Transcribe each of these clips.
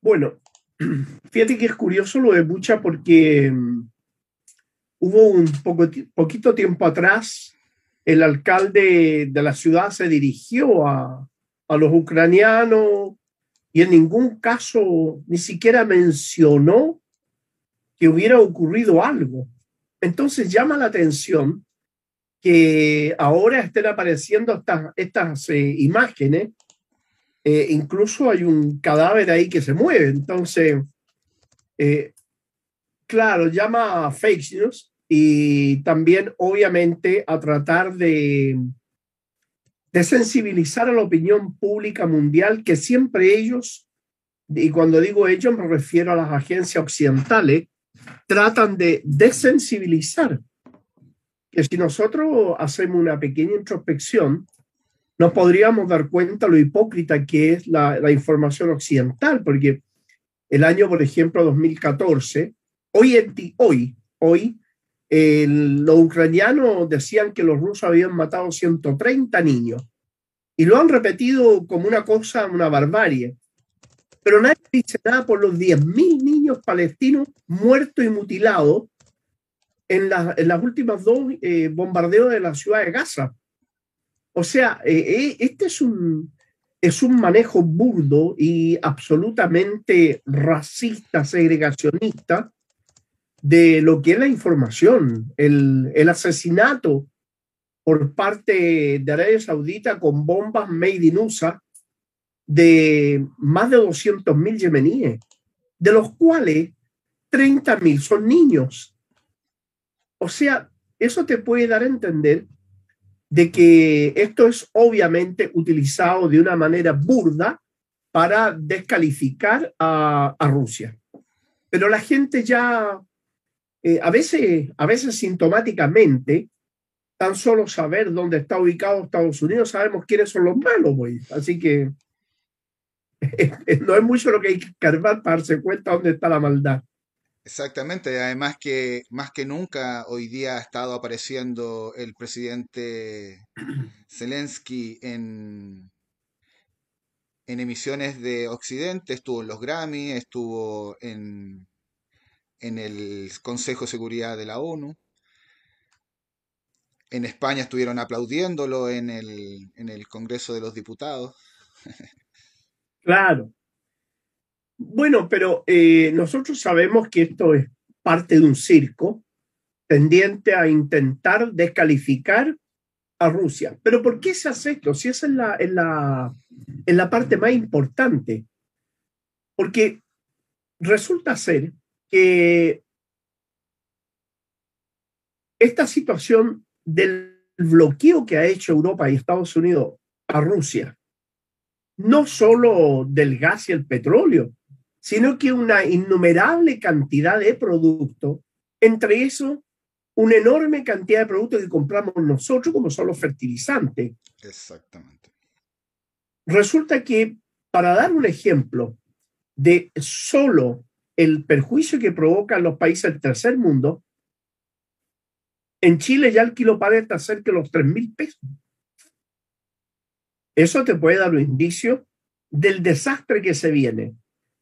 Bueno, fíjate que es curioso lo de Bucha porque mm, hubo un poco, poquito tiempo atrás, el alcalde de la ciudad se dirigió a, a los ucranianos y en ningún caso ni siquiera mencionó que hubiera ocurrido algo. Entonces llama la atención que ahora estén apareciendo estas, estas eh, imágenes. Eh, incluso hay un cadáver ahí que se mueve. Entonces, eh, claro, llama a fake news y también obviamente a tratar de, de sensibilizar a la opinión pública mundial que siempre ellos, y cuando digo ellos me refiero a las agencias occidentales, tratan de desensibilizar. Que si nosotros hacemos una pequeña introspección, nos podríamos dar cuenta lo hipócrita que es la, información occidental, porque el año, por ejemplo, 2014, hoy, en hoy, hoy los ucranianos decían que los rusos habían matado 130 niños y lo han repetido como una cosa, una barbarie. Pero nadie dice nada por los 10.000 niños palestinos muertos y mutilados en, en las últimas dos eh, bombardeos de la ciudad de Gaza. O sea, eh, eh, este es un, es un manejo burdo y absolutamente racista, segregacionista de lo que es la información, el, el asesinato por parte de Arabia Saudita con bombas made in USA de más de 200 mil yemeníes, de los cuales 30 mil son niños. O sea, eso te puede dar a entender de que esto es obviamente utilizado de una manera burda para descalificar a, a Rusia. Pero la gente ya eh, a, veces, a veces sintomáticamente, tan solo saber dónde está ubicado Estados Unidos, sabemos quiénes son los malos, pues. Así que no es mucho lo que hay que cargar para darse cuenta dónde está la maldad. Exactamente, además que más que nunca hoy día ha estado apareciendo el presidente Zelensky en, en emisiones de Occidente, estuvo en los Grammy, estuvo en, en el Consejo de Seguridad de la ONU. En España estuvieron aplaudiéndolo en el, en el Congreso de los Diputados. Claro. Bueno, pero eh, nosotros sabemos que esto es parte de un circo tendiente a intentar descalificar a Rusia. Pero ¿por qué se hace esto? Si esa es la, en la, en la parte más importante. Porque resulta ser que esta situación del bloqueo que ha hecho Europa y Estados Unidos a Rusia, no solo del gas y el petróleo, sino que una innumerable cantidad de productos, entre eso una enorme cantidad de productos que compramos nosotros, como son los fertilizantes. Exactamente. Resulta que, para dar un ejemplo de solo el perjuicio que provocan los países del tercer mundo, en Chile ya el kilo paleta está cerca de los 3 mil pesos. Eso te puede dar un indicio del desastre que se viene.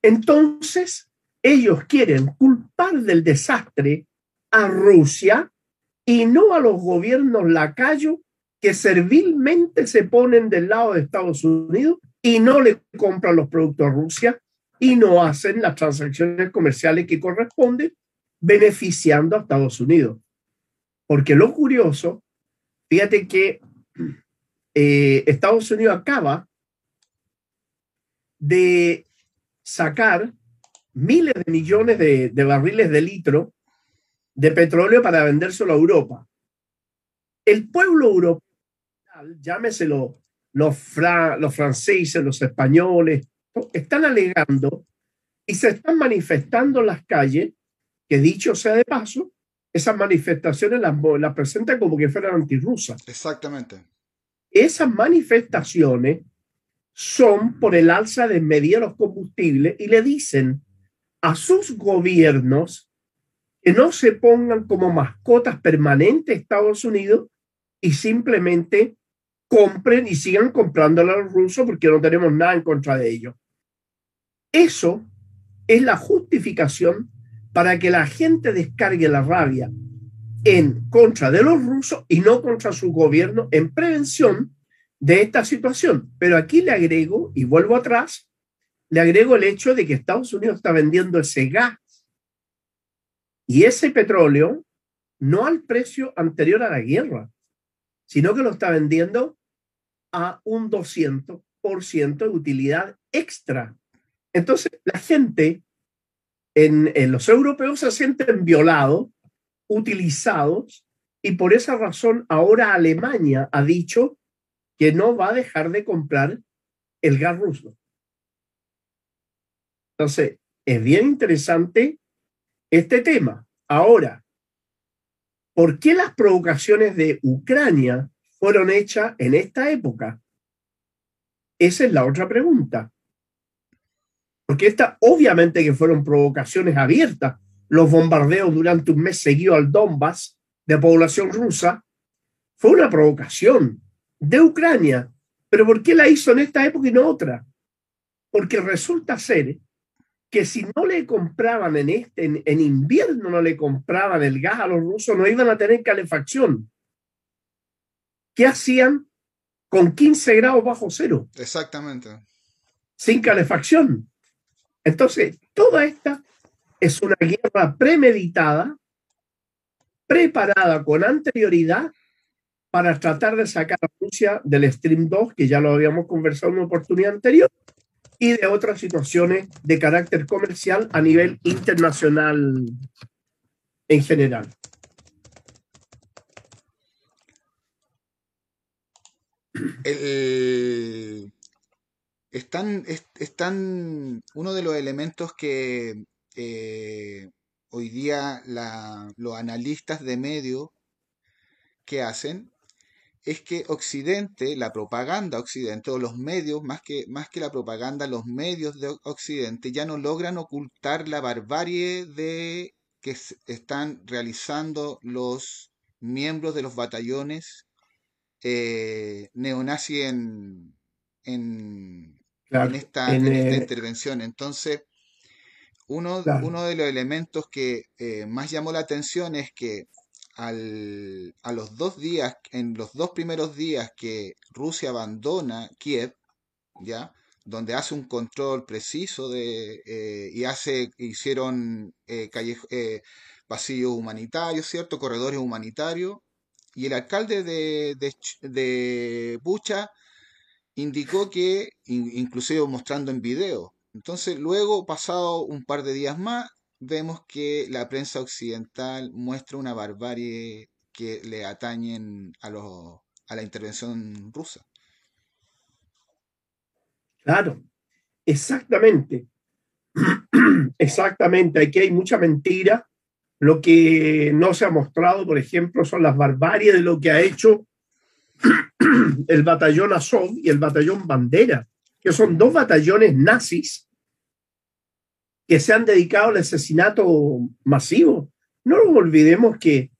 Entonces, ellos quieren culpar del desastre a Rusia y no a los gobiernos lacayos que servilmente se ponen del lado de Estados Unidos y no le compran los productos a Rusia y no hacen las transacciones comerciales que corresponden, beneficiando a Estados Unidos. Porque lo curioso, fíjate que eh, Estados Unidos acaba de sacar miles de millones de, barriles de litro de petróleo para vendérselo a Europa. El pueblo europeo, llámeselo los, los franceses, los españoles, están alegando y se están manifestando en las calles, que dicho sea de paso, esas manifestaciones las, las presentan como que fueran antirrusas. Exactamente. Esas manifestaciones son por el alza de media de los combustibles y le dicen a sus gobiernos que no se pongan como mascotas permanentes Estados Unidos y simplemente compren y sigan comprándole a los rusos porque no tenemos nada en contra de ellos. Eso es la justificación para que la gente descargue la rabia en contra de los rusos y no contra su gobierno en prevención de esta situación. Pero aquí le agrego, y vuelvo atrás, le agrego el hecho de que Estados Unidos está vendiendo ese gas y ese petróleo no al precio anterior a la guerra, sino que lo está vendiendo a un 200% de utilidad extra. Entonces, la gente en, en, los europeos se sienten violados, utilizados, y por esa razón ahora Alemania ha dicho que no va a dejar de comprar el gas ruso. Entonces, es bien interesante este tema. Ahora, ¿por qué las provocaciones de Ucrania fueron hechas en esta época? Esa es la otra pregunta. Porque esta, obviamente que fueron provocaciones abiertas. Los bombardeos durante un mes seguido al Donbass de población rusa fue una provocación de Ucrania. Pero ¿por qué la hizo en esta época y no otra? Porque resulta ser que si no le compraban en este, en, invierno no le compraban el gas a los rusos, no iban a tener calefacción. ¿Qué hacían con 15 grados bajo cero? Exactamente. Sin calefacción. Entonces, toda esta es una guerra premeditada, preparada con anterioridad para tratar de sacar a Rusia del Stream 2, que ya lo habíamos conversado en una oportunidad anterior, y de otras situaciones de carácter comercial a nivel internacional en general. están, están uno de los elementos que eh, hoy día los analistas de medios que hacen es que Occidente, la propaganda Occidente, o los medios, más que, más que la propaganda, los medios de Occidente ya no logran ocultar la barbarie de que están realizando los miembros de los batallones eh, neonazis en, en, esta, eh, intervención. Entonces, uno, uno, de los elementos que eh, más llamó la atención es que a los dos días, en los dos primeros días que Rusia abandona Kiev, ¿ya? donde hace un control preciso de, eh, y hace, hicieron eh, eh, pasillos humanitarios, ¿cierto? Corredores humanitarios. Y el alcalde de, de, de Bucha indicó que, inclusive mostrando en video, entonces luego, pasado un par de días más, vemos que la prensa occidental muestra una barbarie que le atañen a, a la intervención rusa. Claro, exactamente. Exactamente, aquí hay mucha mentira. Lo que no se ha mostrado, por ejemplo, son las barbaries de lo que ha hecho el batallón Azov y el batallón Bandera, que son dos batallones nazis que se han dedicado al asesinato masivo. No nos olvidemos que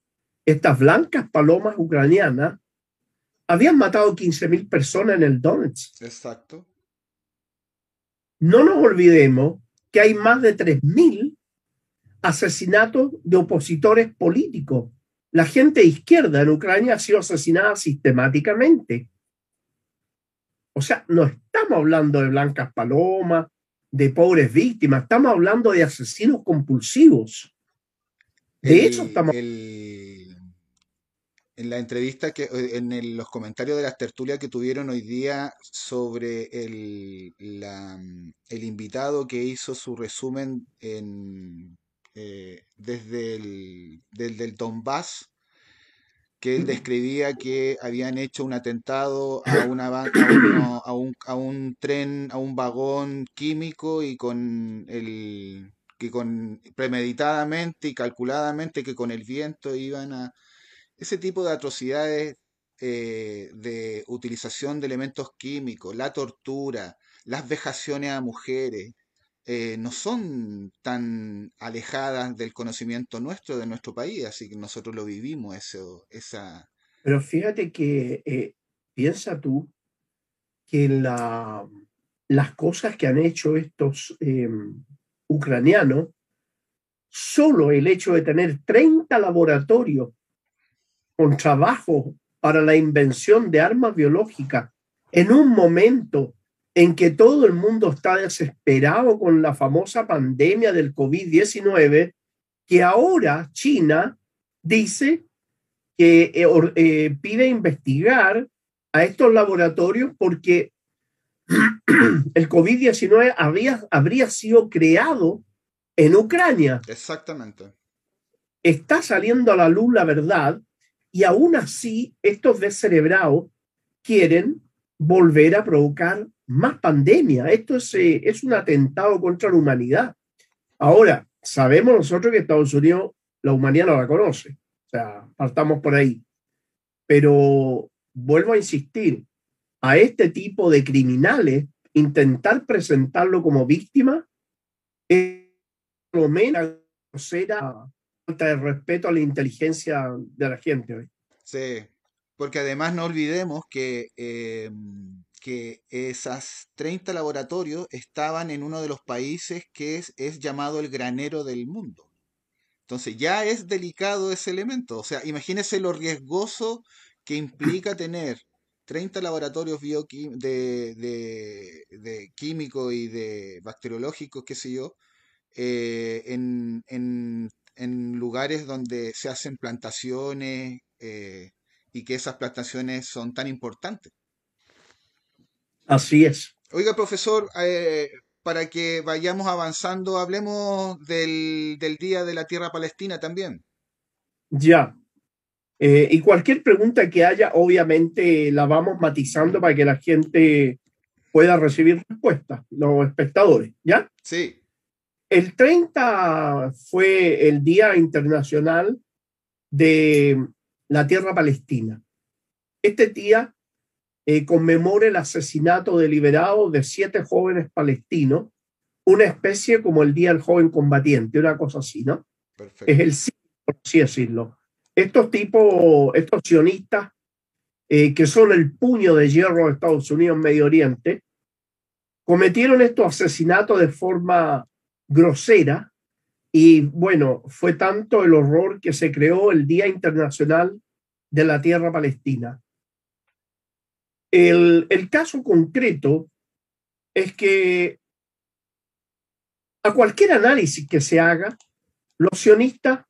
estas blancas palomas ucranianas habían matado 15.000 personas en el Donetsk. Exacto. No nos olvidemos que hay más de 3.000 asesinatos de opositores políticos. La gente izquierda en Ucrania ha sido asesinada sistemáticamente. O sea, no estamos hablando de blancas palomas, de pobres víctimas, estamos hablando de asesinos compulsivos. De hecho, estamos... en la entrevista, que eh, en los comentarios de las tertulias que tuvieron hoy día sobre el, el invitado que hizo su resumen en, eh, desde el del Donbass, que él describía que habían hecho un atentado a, una, a, un, a un tren, a un vagón químico y con el que con premeditadamente y calculadamente que con el viento iban a ese tipo de atrocidades eh, de utilización de elementos químicos, la tortura, las vejaciones a mujeres, eh, no son tan alejadas del conocimiento nuestro, de nuestro país, así que nosotros lo vivimos, eso, esa... Pero fíjate que eh, piensa tú que la, las cosas que han hecho estos em, ucranianos, solo el hecho de tener 30 laboratorios con trabajo para la invención de armas biológicas en un momento en que todo el mundo está desesperado con la famosa pandemia del COVID-19, que ahora China dice que eh, eh, pide investigar a estos laboratorios porque el COVID-19 habría, habría sido creado en Ucrania. Exactamente. Está saliendo a la luz la verdad y aún así estos descerebrados quieren volver a provocar más pandemia. Esto es, eh, es un atentado contra la humanidad. Ahora, sabemos nosotros que Estados Unidos la humanidad no la conoce. O sea, partamos por ahí. Pero vuelvo a insistir, a este tipo de criminales, intentar presentarlo como víctima es lo menos será falta de respeto a la inteligencia de la gente hoy. Sí, porque además no olvidemos que, eh, que esas 30 laboratorios estaban en uno de los países que es, es llamado el granero del mundo. Entonces ya es delicado ese elemento. O sea, imagínese lo riesgoso que implica tener 30 laboratorios de, de, de químicos y de bacteriológicos, qué sé yo, eh, en, en, en, lugares donde se hacen plantaciones eh, y que esas plantaciones son tan importantes. Así es. Oiga, profesor, eh, para que vayamos avanzando, hablemos del, del Día de la Tierra Palestina también. Ya, eh, y cualquier pregunta que haya, obviamente la vamos matizando para que la gente pueda recibir respuestas, los espectadores, ¿ya? Sí. El 30 fue el Día Internacional de la Tierra Palestina. Este día eh, conmemora el asesinato deliberado de siete jóvenes palestinos, una especie como el Día del Joven Combatiente, una cosa así, ¿no? Perfecto. Es el sí, por así decirlo estos tipos, estos sionistas, eh, que son el puño de hierro de Estados Unidos en Medio Oriente, cometieron estos asesinatos de forma grosera y bueno, fue tanto el horror que se creó el Día Internacional de la Tierra Palestina. El, el caso concreto es que a cualquier análisis que se haga, los sionistas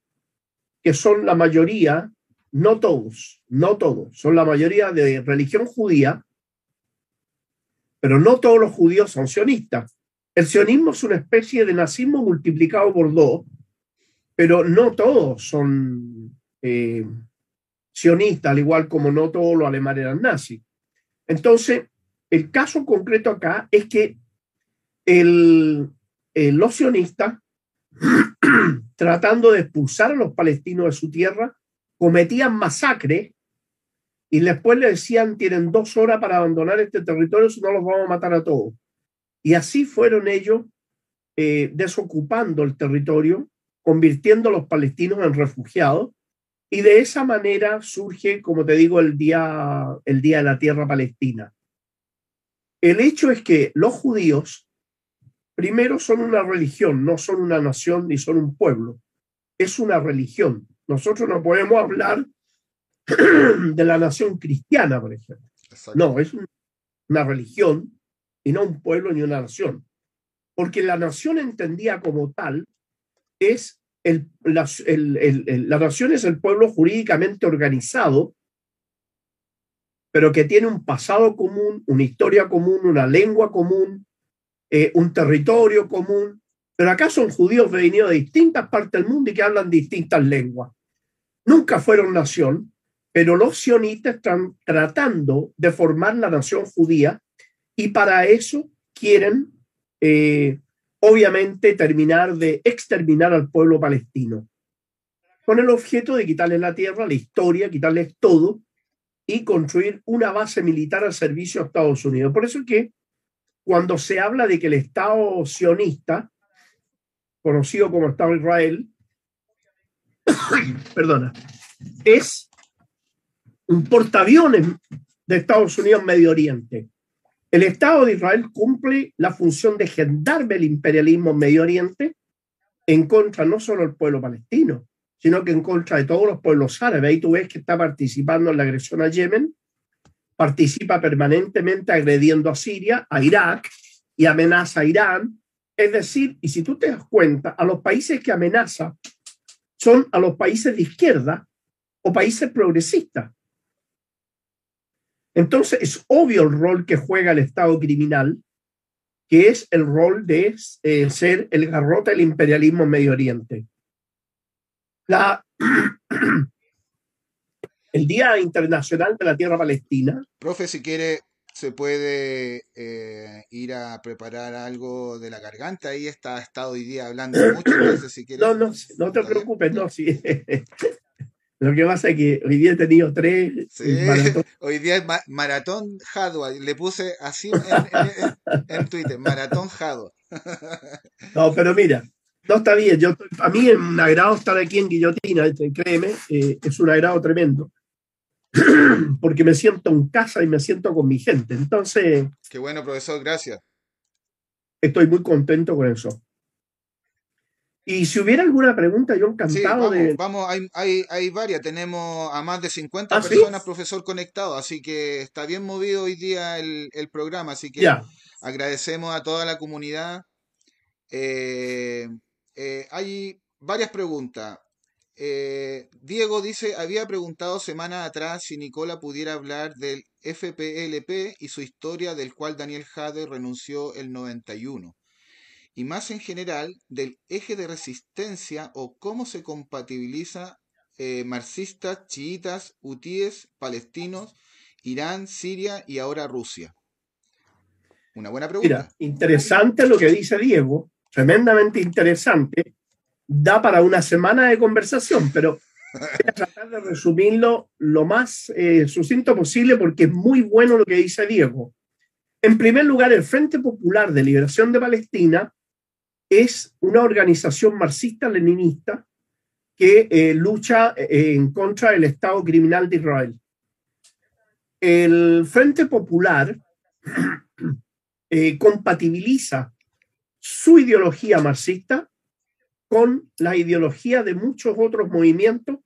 que son la mayoría, no todos, no todos, son la mayoría de religión judía, pero no todos los judíos son sionistas. El sionismo es una especie de nazismo multiplicado por dos, pero no todos son eh, sionistas, al igual como no todos los alemanes eran nazis. Entonces, el caso concreto acá es que el, los sionistas tratando de expulsar a los palestinos de su tierra, cometían masacres y después le decían, tienen dos horas para abandonar este territorio, si no los vamos a matar a todos. Y así fueron ellos eh, desocupando el territorio, convirtiendo a los palestinos en refugiados, y de esa manera surge, como te digo, el día, el día de la tierra palestina. El hecho es que los judíos Primero, son una religión, no son una nación ni son un pueblo. Es una religión. Nosotros no podemos hablar de la nación cristiana, por ejemplo. No, es una religión y no un pueblo ni una nación. Porque la nación entendida como tal es la nación es el pueblo jurídicamente organizado, pero que tiene un pasado común, una historia común, una lengua común, eh, un territorio común, pero acá son judíos venidos de distintas partes del mundo y que hablan distintas lenguas. Nunca fueron nación, pero los sionistas están tratando de formar la nación judía y para eso quieren, eh, obviamente, terminar de exterminar al pueblo palestino, con el objeto de quitarles la tierra, la historia, quitarles todo y construir una base militar al servicio de Estados Unidos. Por eso es que cuando se habla de que el Estado sionista, conocido como Estado Israel, perdona, es un portaaviones de Estados Unidos en Medio Oriente. El Estado de Israel cumple la función de gendarme el imperialismo en Medio Oriente en contra no solo del pueblo palestino, sino que en contra de todos los pueblos árabes. Ahí tú ves que está participando en la agresión a Yemen, participa permanentemente agrediendo a Siria, a Irak y amenaza a Irán. Es decir, y si tú te das cuenta, a los países que amenaza son a los países de izquierda o países progresistas. Entonces es obvio el rol que juega el Estado criminal, que es el rol de eh, ser el garrote del imperialismo en Medio Oriente. La, el Día Internacional de la Tierra Palestina. Profe, si quiere, se puede eh, ir a preparar algo de la garganta. Ahí está, estado hoy día hablando mucho. No, no, no te preocupes, no, sí. Lo que pasa es que hoy día he tenido tres. hoy día es Maratón Jadua. Le puse así en, Twitter, Maratón Jadua. no, pero mira, no está bien. Yo, a mí es un agrado estar aquí en Guillotina, este, créeme, eh, es un agrado tremendo. Porque me siento en casa y me siento con mi gente. Entonces. Qué bueno, profesor, gracias. Estoy muy contento con eso. Y si hubiera alguna pregunta, yo encantado sí, vamos, Vamos, hay, hay, varias. Tenemos a más de 50 ¿Ah, personas, profesor, conectados. Así que está bien movido hoy día el, programa. Así que agradecemos a toda la comunidad. Eh, eh, hay varias preguntas. Eh, Diego dice, había preguntado semana atrás si Nicola pudiera hablar del FPLP y su historia del cual Daniel Jade renunció el 91 y más en general del eje de resistencia o cómo se compatibiliza eh, marxistas, chiitas, hutíes, palestinos, Irán, Siria y ahora Rusia. Una buena pregunta. Mira, interesante lo que dice Diego, tremendamente interesante. Da para una semana de conversación, pero voy a tratar de resumirlo lo más eh, sucinto posible porque es muy bueno lo que dice Diego. En primer lugar, el Frente Popular de Liberación de Palestina es una organización marxista-leninista que eh, lucha eh, en contra del Estado criminal de Israel. El Frente Popular eh, compatibiliza su ideología marxista con la ideología de muchos otros movimientos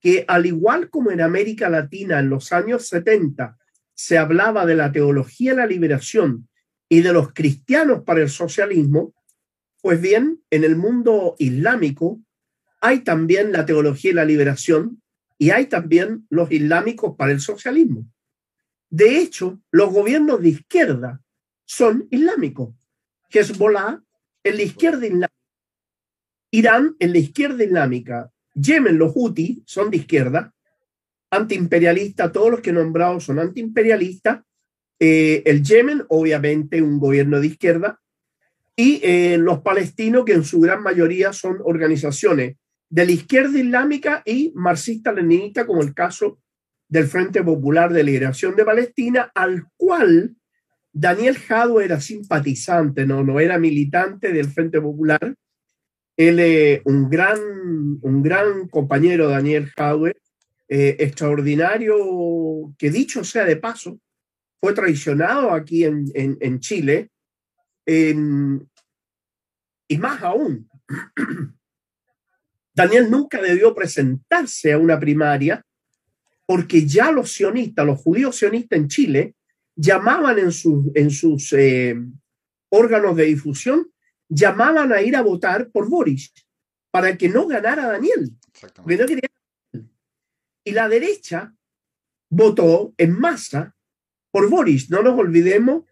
que, al igual como en América Latina en los años 70 se hablaba de la teología de la liberación y de los cristianos para el socialismo, pues bien, en el mundo islámico hay también la teología y la liberación y hay también los islámicos para el socialismo. De hecho, los gobiernos de izquierda son islámicos. Hezbollah en la izquierda islámica, Irán en la izquierda islámica, Yemen, los Houthi son de izquierda, antiimperialista, todos los que he nombrado son antiimperialistas. Eh, el Yemen, obviamente, un gobierno de izquierda, y eh, los palestinos, que en su gran mayoría son organizaciones de la izquierda islámica y marxista-leninista, como el caso del Frente Popular de Liberación de Palestina, al cual Daniel Jado era simpatizante, no, no era militante del Frente Popular. Él es un gran, un gran compañero, Daniel Jadwe, eh, extraordinario, que dicho sea de paso, fue traicionado aquí en, en Chile y más aún, Daniel nunca debió presentarse a una primaria porque ya los sionistas, los judíos sionistas en Chile, llamaban en, en sus eh, órganos de difusión, llamaban a ir a votar por Boris para que no ganara Daniel. Y la derecha votó en masa por Boris. No nos olvidemos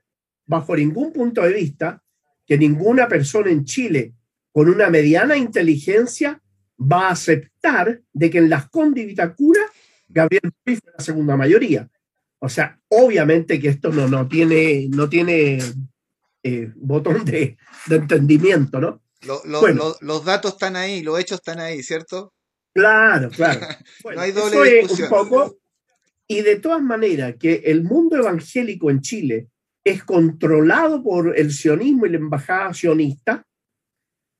bajo ningún punto de vista que ninguna persona en Chile con una mediana inteligencia va a aceptar de que en las y Gabriel Ruiz fue la segunda mayoría. O sea, obviamente que esto no, no tiene, no tiene eh, botón de, entendimiento, ¿no? los datos están ahí, los hechos están ahí, ¿cierto? Claro, claro. no hay doble discusión. y de todas maneras, que el mundo evangélico en Chile es controlado por el sionismo y la embajada sionista,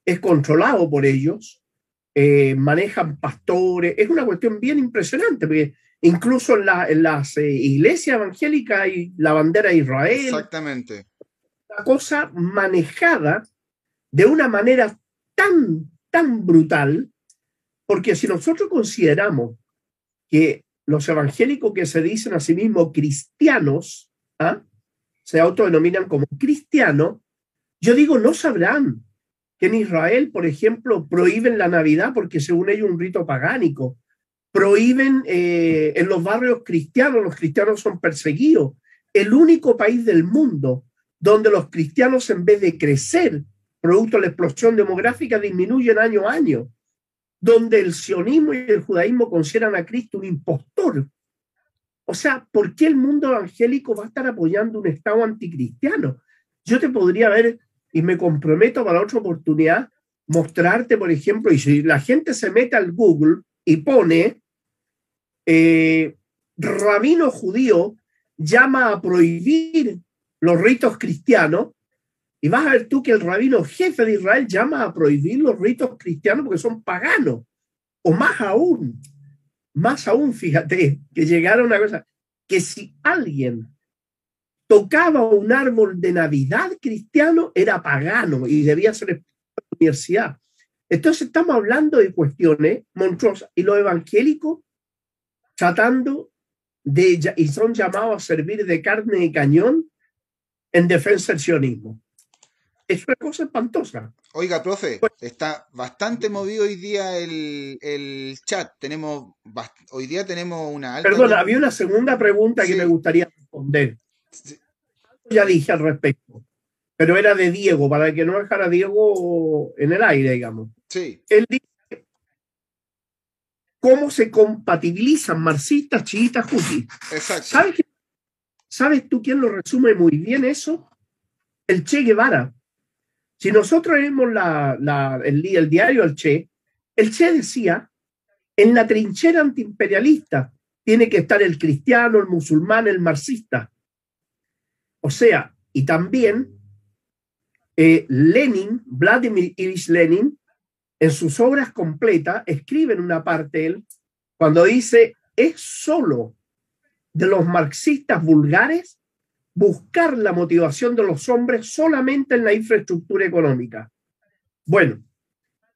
es controlado por ellos, eh, manejan pastores, es una cuestión bien impresionante, porque Incluso en, la, en las eh, iglesias evangélicas hay la bandera de Israel. Exactamente. Una cosa manejada de una manera tan, tan brutal, porque si nosotros consideramos que los evangélicos que se dicen a sí mismos cristianos, ¿ah? Se autodenominan como cristianos, yo digo, no sabrán que en Israel, por ejemplo, prohíben la Navidad porque según ellos un rito pagánico, prohíben eh, en los barrios cristianos, los cristianos son perseguidos. El único país del mundo donde los cristianos en vez de crecer, producto de la explosión demográfica, disminuyen año a año, donde el sionismo y el judaísmo consideran a Cristo un impostor. O sea, ¿por qué el mundo evangélico va a estar apoyando un Estado anticristiano? Yo te podría ver y me comprometo para otra oportunidad mostrarte, por ejemplo, y si la gente se mete al Google y pone eh, rabino judío llama a prohibir los ritos cristianos, y vas a ver tú que el rabino jefe de Israel llama a prohibir los ritos cristianos porque son paganos, o más aún, más aún, fíjate, que llegara una cosa, que si alguien tocaba un árbol de Navidad cristiano, era pagano y debía ser en la universidad. Entonces estamos hablando de cuestiones monstruosas y los evangélicos tratando de, y son llamados a servir de carne de cañón en defensa del sionismo. Es una cosa espantosa. Oiga, profe, pues está bastante movido hoy día el, el chat. Tenemos hoy día tenemos una alta. Perdón, había una segunda pregunta que me gustaría responder. Ya dije al respecto, pero era de Diego, para que no dejara a Diego en el aire, digamos. Sí. Él dice cómo se compatibilizan marxistas, chiitas, hutis. Exacto. ¿Sabes, ¿Sabes tú quién lo resume muy bien eso? El Che Guevara. Si nosotros leemos el diario El Che, el Che decía, en la trinchera antiimperialista tiene que estar el cristiano, el musulmán, el marxista. O sea, y también eh, Lenin, Vladimir Ilyich Lenin, en sus obras completas, escribe en una parte él, cuando dice, es solo de los marxistas vulgares buscar la motivación de los hombres solamente en la infraestructura económica. Bueno,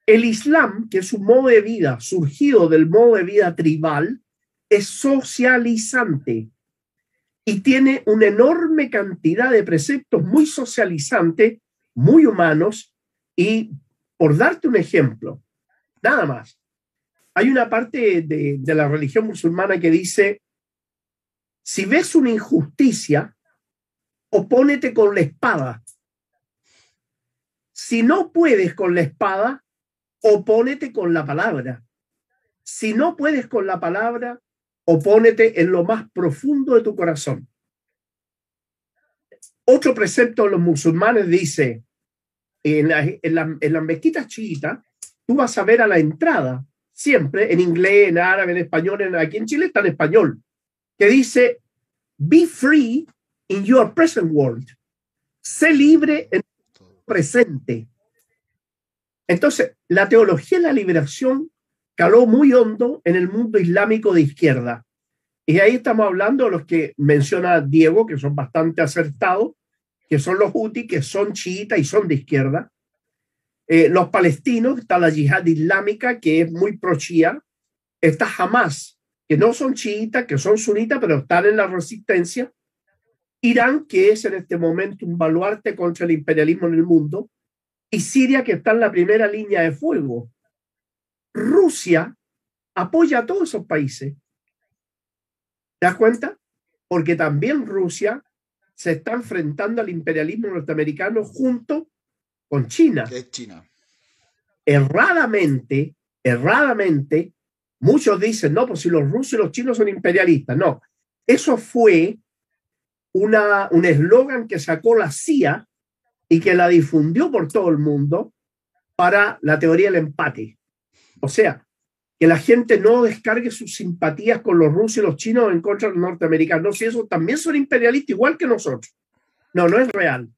el Islam, que es un modo de vida surgido del modo de vida tribal, es socializante y tiene una enorme cantidad de preceptos muy socializantes, muy humanos, y por darte un ejemplo, nada más, hay una parte de, de la religión musulmana que dice, si ves una injusticia, opónete con la espada. Si no puedes con la espada, opónete con la palabra. Si no puedes con la palabra, opónete en lo más profundo de tu corazón. Otro precepto de los musulmanes dice, en la, en la, en la mezquita chiita, tú vas a ver a la entrada, siempre en inglés, en árabe, en español, en, aquí en Chile está en español, que dice, be free in your present world. Sé libre en presente. Entonces, la teología de la liberación caló muy hondo en el mundo islámico de izquierda. Y ahí estamos hablando de los que menciona Diego, que son bastante acertados, que son los hutis, que son chiitas y son de izquierda. Eh, los palestinos, está la yihad islámica, que es muy pro chía. Está Hamas, que no son chiitas, que son sunitas, pero están en la resistencia. Irán, que es en este momento un baluarte contra el imperialismo en el mundo, y Siria, que está en la primera línea de fuego. Rusia apoya a todos esos países. ¿Te das cuenta? Porque también Rusia se está enfrentando al imperialismo norteamericano junto con China. es China. Erradamente, erradamente, muchos dicen, no, pues si los rusos y los chinos son imperialistas. No, eso fue una, un eslogan que sacó la CIA y que la difundió por todo el mundo para la teoría del empate. O sea, que la gente no descargue sus simpatías con los rusos y los chinos en contra de los norteamericanos. No, si eso también son imperialistas igual que nosotros. No, no es real.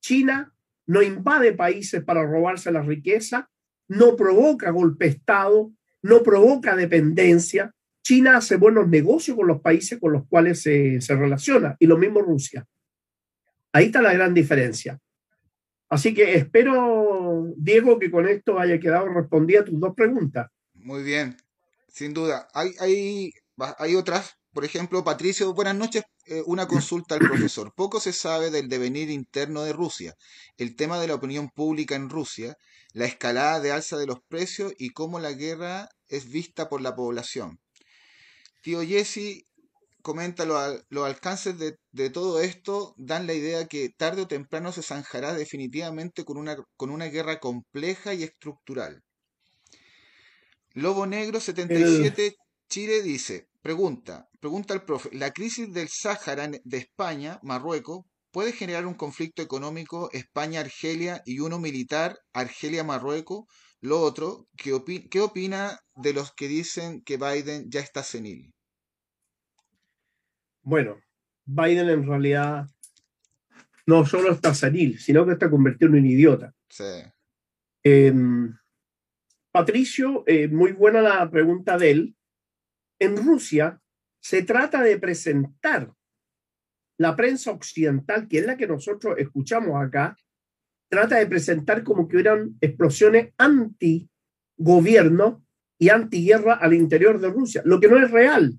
China no invade países para robarse la riqueza, no provoca golpe de Estado, no provoca dependencia. China hace buenos negocios con los países con los cuales se, relaciona y lo mismo Rusia. Ahí está la gran diferencia. Así que espero, Diego, que con esto haya quedado respondida tus dos preguntas. Muy bien, sin duda. Hay, hay, hay otras, por ejemplo, Patricio, buenas noches. Eh, una consulta al profesor. Poco se sabe del devenir interno de Rusia, el tema de la opinión pública en Rusia, la escalada de alza de los precios y cómo la guerra es vista por la población. Tío Jesse comenta los alcances de, todo esto, dan la idea que tarde o temprano se zanjará definitivamente con una, con una guerra compleja y estructural. Lobo Negro 77 Chile dice, pregunta, pregunta al profe, ¿la crisis del Sáhara de España, Marruecos, puede generar un conflicto económico España-Argelia y uno militar Argelia-Marruecos? Lo otro, ¿qué, ¿qué opina de los que dicen que Biden ya está senil? Bueno, Biden en realidad no solo está senil, sino que está convertido en un idiota. Sí. Em, Patricio, eh, muy buena la pregunta de él. En Rusia se trata de presentar la prensa occidental, que es la que nosotros escuchamos acá, trata de presentar como que hubieran explosiones anti-gobierno y anti-guerra al interior de Rusia, lo que no es real.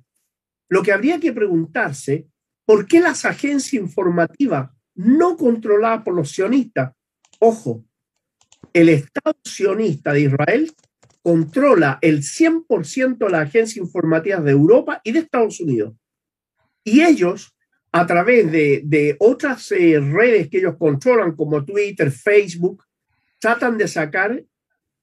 Lo que habría que preguntarse, ¿por qué las agencias informativas no controladas por los sionistas, ojo, el Estado sionista de Israel controla el 100% de las agencias informativas de Europa y de Estados Unidos. Y ellos, a través de, otras eh, redes que ellos controlan, como Twitter, Facebook, tratan de sacar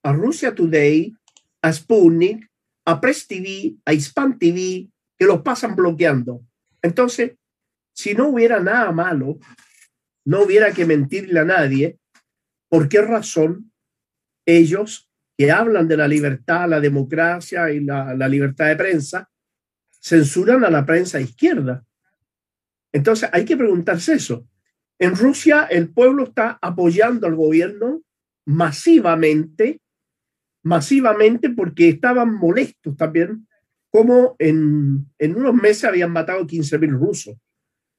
a Russia Today, a Sputnik, a Press TV, a Hispan TV, que los pasan bloqueando. Entonces, si no hubiera nada malo, no hubiera que mentirle a nadie, ¿por qué razón ellos que hablan de la libertad, la democracia y la, libertad de prensa, censuran a la prensa izquierda? Entonces, hay que preguntarse eso. En Rusia, el pueblo está apoyando al gobierno masivamente, masivamente porque estaban molestos también como en, unos meses habían matado 15.000 rusos.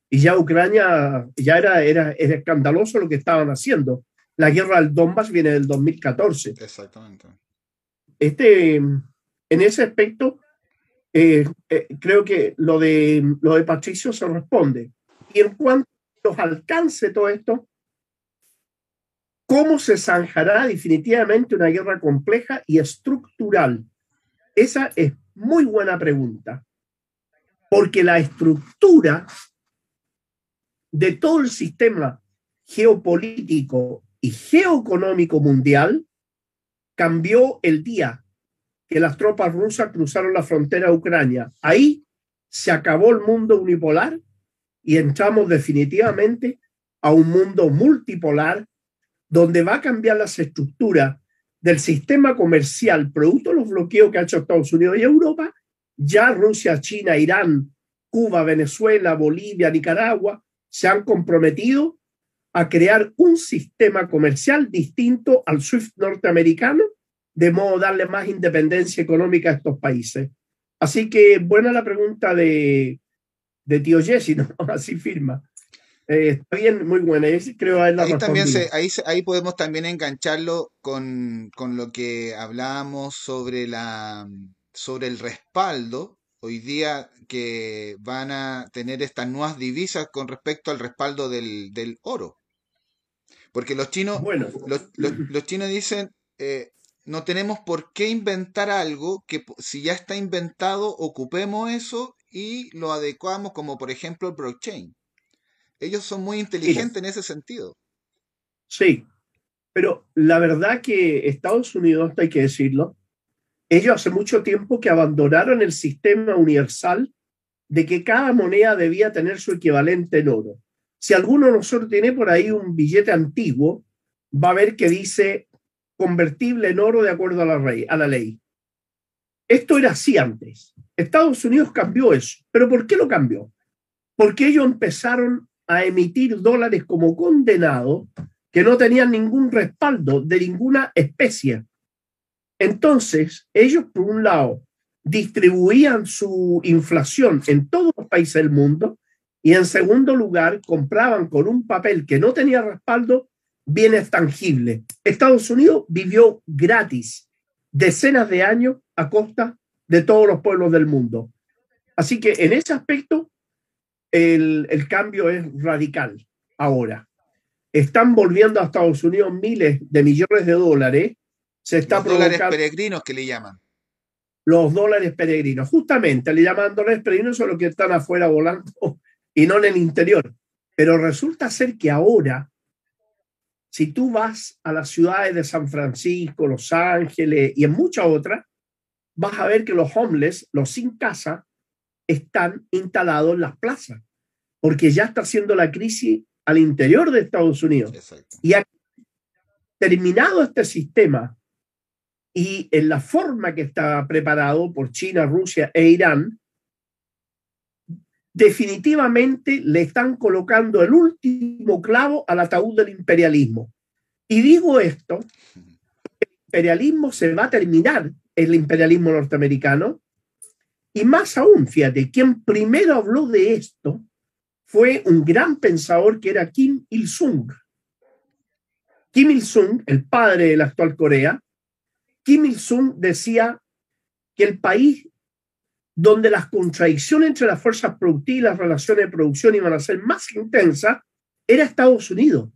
Y ya Ucrania, ya era, era, escandaloso lo que estaban haciendo. La guerra del Donbass viene del 2014. Exactamente. Este, en ese aspecto, eh, eh, creo que lo de, lo de Patricio se responde. Y en cuanto los alcances de todo esto, ¿cómo se zanjará definitivamente una guerra compleja y estructural? Esa es muy buena pregunta, porque la estructura de todo el sistema geopolítico y geoeconómico mundial cambió el día que las tropas rusas cruzaron la frontera de Ucrania. Ahí se acabó el mundo unipolar y entramos definitivamente a un mundo multipolar donde va a cambiar las estructuras del sistema comercial, producto de los bloqueos que ha hecho Estados Unidos y Europa, ya Rusia, China, Irán, Cuba, Venezuela, Bolivia, Nicaragua se han comprometido a crear un sistema comercial distinto al SWIFT norteamericano, de modo darle más independencia económica a estos países. Así que buena la pregunta de, de tío Jesse, ¿no? Así firma. Eh, está bien, muy buena. creo ahí, también ahí, ahí podemos también engancharlo con, lo que hablábamos sobre, la, sobre el respaldo. Hoy día que van a tener estas nuevas divisas con respecto al respaldo del, oro. Porque los chinos, bueno. los, chinos dicen, eh, no tenemos por qué inventar algo que si ya está inventado, ocupemos eso y lo adecuamos como por ejemplo el blockchain. Ellos son muy inteligentes en ese sentido. Sí, pero la verdad que Estados Unidos, hay que decirlo, ellos hace mucho tiempo que abandonaron el sistema universal de que cada moneda debía tener su equivalente en oro. Si alguno de nosotros tiene por ahí un billete antiguo, va a ver que dice convertible en oro de acuerdo a la, a la ley. Esto era así antes. Estados Unidos cambió eso. ¿Pero por qué lo cambió? Porque ellos empezaron a emitir dólares como condenados que no tenían ningún respaldo de ninguna especie. Entonces, ellos, por un lado, distribuían su inflación en todos los países del mundo y en segundo lugar compraban con un papel que no tenía respaldo bienes tangibles. Estados Unidos vivió gratis decenas de años a costa de todos los pueblos del mundo. Así que en ese aspecto el, el cambio es radical ahora. Están volviendo a Estados Unidos miles de millones de dólares. Se está Los dólares peregrinos que le llaman. Los dólares peregrinos. Justamente le llaman dólares peregrinos son los que están afuera volando y no en el interior. Pero resulta ser que ahora, si tú vas a las ciudades de San Francisco, Los Ángeles y en muchas otras, vas a ver que los homeless, los sin casa, están instalados en las plazas, porque ya está haciendo la crisis al interior de Estados Unidos. Exacto. Y ha terminado este sistema y en la forma que está preparado por China, Rusia e Irán, definitivamente le están colocando el último clavo al ataúd del imperialismo. Y digo esto, el imperialismo se va a terminar, el imperialismo norteamericano, y más aún, fíjate, quien primero habló de esto fue un gran pensador que era Kim Il-sung. Kim Il-sung, el padre de la actual Corea, Kim Il-sung decía que el país donde las contradicciones entre las fuerzas productivas y las relaciones de producción iban a ser más intensas era Estados Unidos.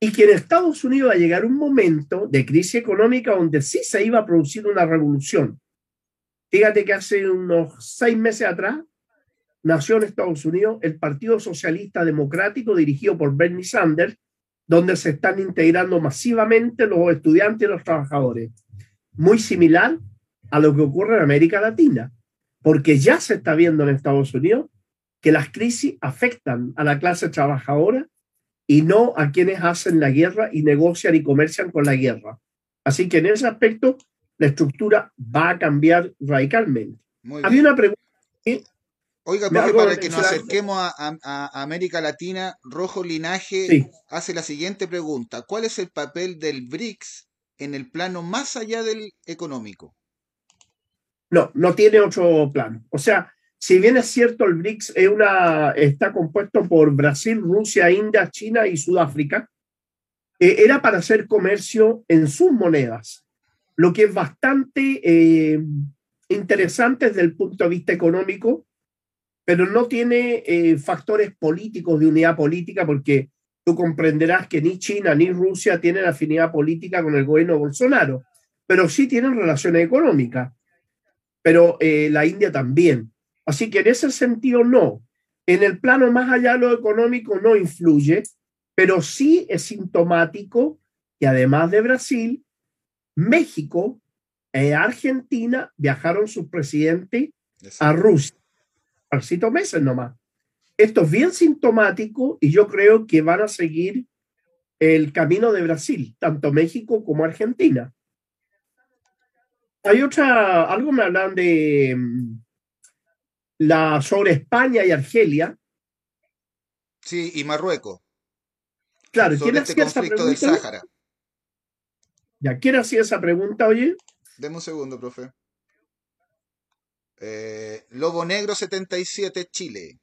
Y que en Estados Unidos va a llegar un momento de crisis económica donde sí se iba a producir una revolución. Fíjate que hace unos seis meses atrás nació en Estados Unidos el Partido Socialista Democrático dirigido por Bernie Sanders, donde se están integrando masivamente los estudiantes y los trabajadores. Muy similar a lo que ocurre en América Latina, porque ya se está viendo en Estados Unidos que las crisis afectan a la clase trabajadora y no a quienes hacen la guerra y negocian y comercian con la guerra. Así que en ese aspecto la estructura va a cambiar radicalmente. Había una pregunta. Oiga, profe, para que nos acerquemos a, a- a América Latina, Rojo Linaje Sí. hace la siguiente pregunta. ¿Cuál es el papel del BRICS en el plano más allá del económico? No, no tiene otro plan. O sea, si bien es cierto, el BRICS es una, está compuesto por Brasil, Rusia, India, China y Sudáfrica, eh, era para hacer comercio en sus monedas, lo que es bastante eh, interesante desde el punto de vista económico, pero no tiene eh, factores políticos de unidad política, porque tú comprenderás que ni China ni Rusia tienen afinidad política con el gobierno Bolsonaro, pero sí tienen relaciones económicas pero eh, la India también. Así que en ese sentido no. En el plano más allá de lo económico no influye, pero sí es sintomático que además de Brasil, México e Argentina viajaron sus presidentes a Rusia. Parcito meses nomás. Esto es bien sintomático y yo creo que van a seguir el camino de Brasil, tanto México como Argentina. Hay otra, algo me hablan de mm, la sobre España y Argelia. Sí, y Marruecos, Claro, ¿quién sobre este hacía esa conflicto del pregunta? Sáhara. Ya, ¿quién hacía esa pregunta, oye? Deme un segundo, profe. Eh, Lobo Negro 77, Chile.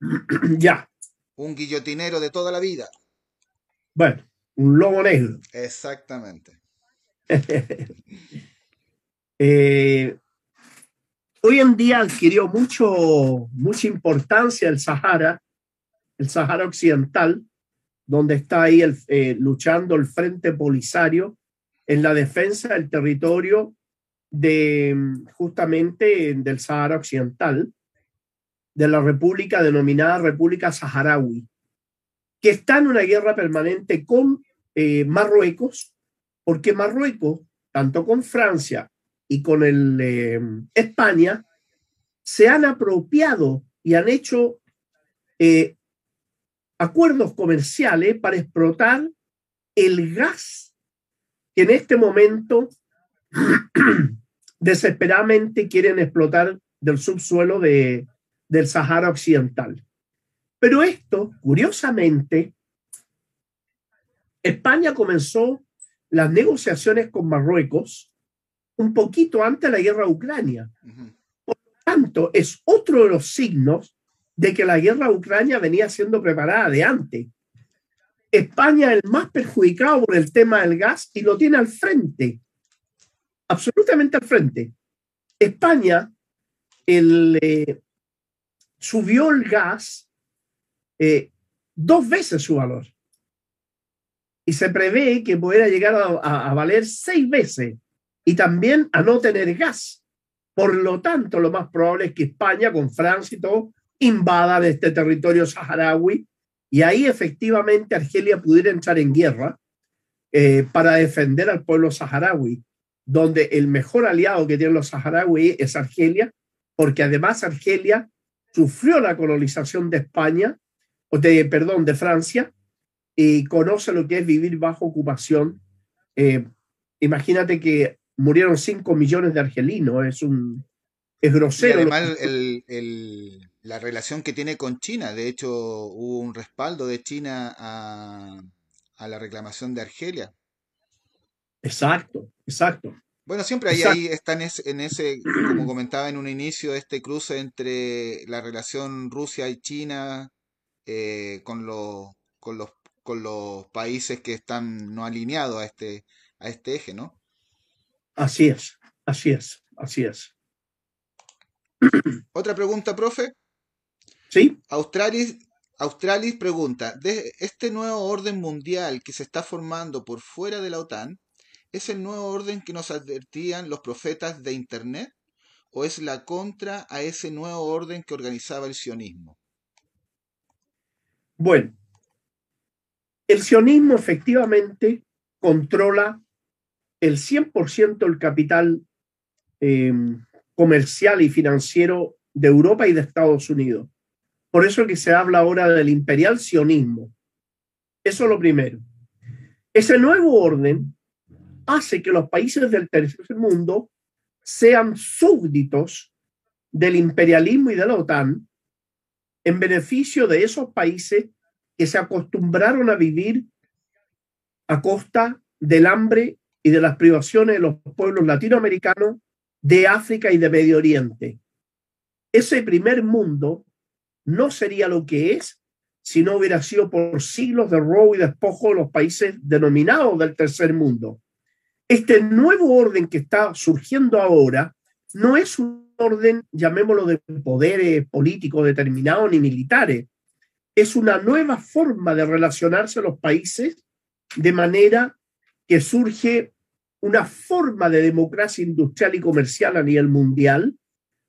ya, Un guillotinero de toda la vida. bueno, un lobo negro. Exactamente. Eh, hoy en día adquirió mucho, mucha importancia el Sahara, el Sahara Occidental, donde está ahí eh, luchando el Frente Polisario en la defensa del territorio de justamente del Sahara Occidental, de la república denominada República Saharaui, que está en una guerra permanente con eh, Marruecos, porque Marruecos, tanto con Francia y con el, eh, España, se han apropiado y han hecho eh, acuerdos comerciales para explotar el gas que en este momento desesperadamente quieren explotar del subsuelo de, del Sahara Occidental. Pero esto, curiosamente, España comenzó las negociaciones con Marruecos un poquito antes de la guerra de Ucrania. Por lo tanto, es otro de los signos de que la guerra de Ucrania venía siendo preparada de antes. España es el más perjudicado por el tema del gas y lo tiene al frente, absolutamente al frente. España el, eh, subió el gas eh, dos veces su valor y se prevé que pudiera llegar a, a, valer seis veces y también a no tener gas. Por lo tanto, lo más probable es que España, con Francia y todo, invada de este territorio saharaui y ahí efectivamente Argelia pudiera entrar en guerra eh, para defender al pueblo saharaui, donde el mejor aliado que tienen los saharauis es Argelia, porque además Argelia sufrió la colonización de España, o de, perdón, de Francia, y conoce lo que es vivir bajo ocupación. Eh, imagínate que murieron 5 millones de argelinos, es un es grosero. Y además el, la relación que tiene con China. De hecho, hubo un respaldo de China a, la reclamación de Argelia. Exacto, exacto. Bueno, siempre ahí, ahí está en ese, como comentaba en un inicio, este cruce entre la relación Rusia y China eh, con, los, con, los, con los países que están no alineados a este, a este eje, ¿no? Así es, así es, así es. Otra pregunta, profe. Sí. Australis, Australis pregunta, ¿de este nuevo orden mundial que se está formando por fuera de la OTAN, ¿es el nuevo orden que nos advertían los profetas de Internet? ¿O es la contra a ese nuevo orden que organizaba el sionismo? Bueno, el sionismo efectivamente controla el 100% del capital eh, comercial y financiero de Europa y de Estados Unidos. Por eso es que se habla ahora del imperial sionismo. Eso es lo primero. Ese nuevo orden hace que los países del tercer mundo sean súbditos del imperialismo y de la OTAN en beneficio de esos países que se acostumbraron a vivir a costa del hambre y de las privaciones de los pueblos latinoamericanos, de África y de Medio Oriente. Ese primer mundo no sería lo que es si no hubiera sido por siglos de robo y despojo de los países denominados del tercer mundo. Este nuevo orden que está surgiendo ahora no es un orden, llamémoslo, de poderes políticos determinados ni militares. Es una nueva forma de relacionarse a los países de manera que surge una forma de democracia industrial y comercial a nivel mundial,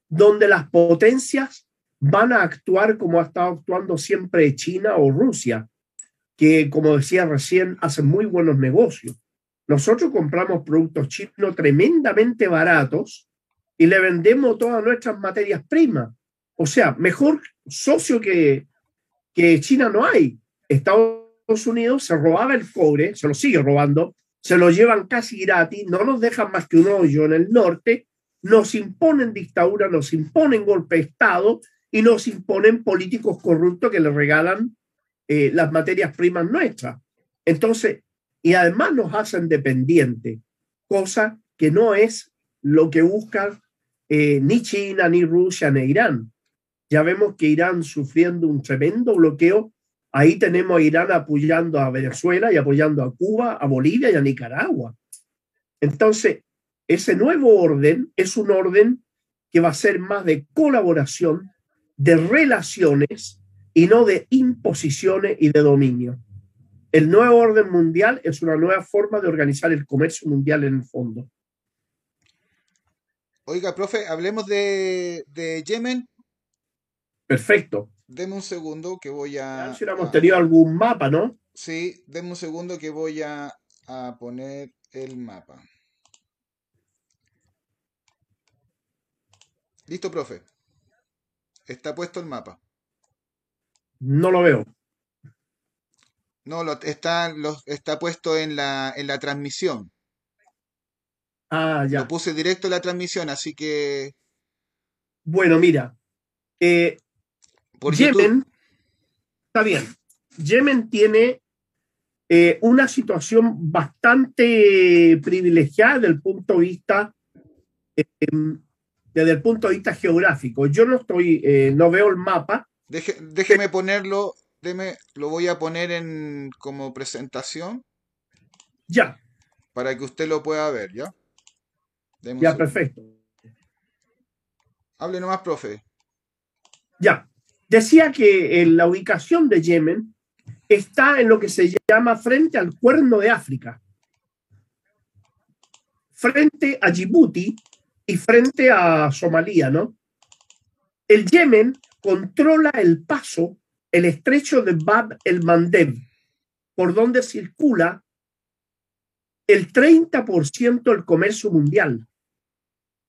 donde las potencias van a actuar como ha estado actuando siempre China o Rusia, que como decía recién, hacen muy buenos negocios. Nosotros compramos productos chinos tremendamente baratos y le vendemos todas nuestras materias primas. O sea, mejor socio que, que China no hay. Estados Unidos se robaba el cobre, se lo sigue robando, se lo llevan casi gratis, no nos dejan más que un hoyo en el norte, nos imponen dictadura, nos imponen golpe de Estado y nos imponen políticos corruptos que le regalan eh, las materias primas nuestras. Entonces, y además nos hacen dependientes, cosa que no es lo que buscan eh, ni China, ni Rusia, ni Irán. Ya vemos que Irán sufriendo un tremendo bloqueo. Ahí tenemos a Irán apoyando a Venezuela y apoyando a Cuba, a Bolivia y a Nicaragua. Entonces, ese nuevo orden es un orden que va a ser más de colaboración, de relaciones y no de imposiciones y de dominio. El nuevo orden mundial es una nueva forma de organizar el comercio mundial en el fondo. Oiga, profe, hablemos de, Yemen. Perfecto. Deme un segundo que voy a... Si hubiéramos tenido algún mapa, ¿no? Sí, deme un segundo que voy a, a poner el mapa. Listo, profe. Está puesto el mapa. No lo veo. No, lo, está, está puesto en la, en la transmisión. Ah, ya. Lo puse directo en la transmisión, así que. Bueno, mira. Eh, Por Yemen. Está bien. Yemen tiene eh, una situación bastante privilegiada desde el punto de vista desde el punto de vista geográfico. Yo no estoy, eh, no veo el mapa. déjeme ponerlo, lo voy a poner en como presentación. Ya. Para que usted lo pueda ver, ¿ya? ya, perfecto. Hable nomás, profe. Ya. Decía que en la ubicación de Yemen está en lo que se llama frente al cuerno de África. Frente a Djibouti, y frente a Somalia, ¿no? El Yemen controla el paso, el estrecho de Bab el Mandeb, por donde circula el 30% del comercio mundial.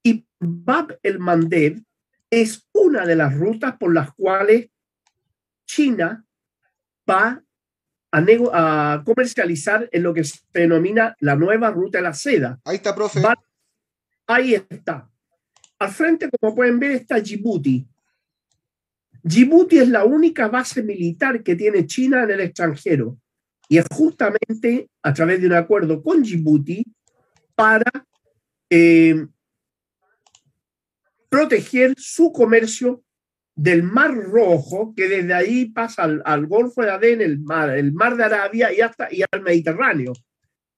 Y Bab el Mandeb es una de las rutas por las cuales China va a, a, comercializar en lo que se denomina la nueva ruta de la seda. Ahí está, profe. Ahí está. Al frente, como pueden ver, está Djibouti. Djibouti es la única base militar que tiene China en el extranjero. Y es justamente a través de un acuerdo con Djibouti para eh, proteger su comercio del Mar Rojo, que desde ahí pasa al, Golfo de Adén, el mar, de Arabia y, hasta, y al Mediterráneo,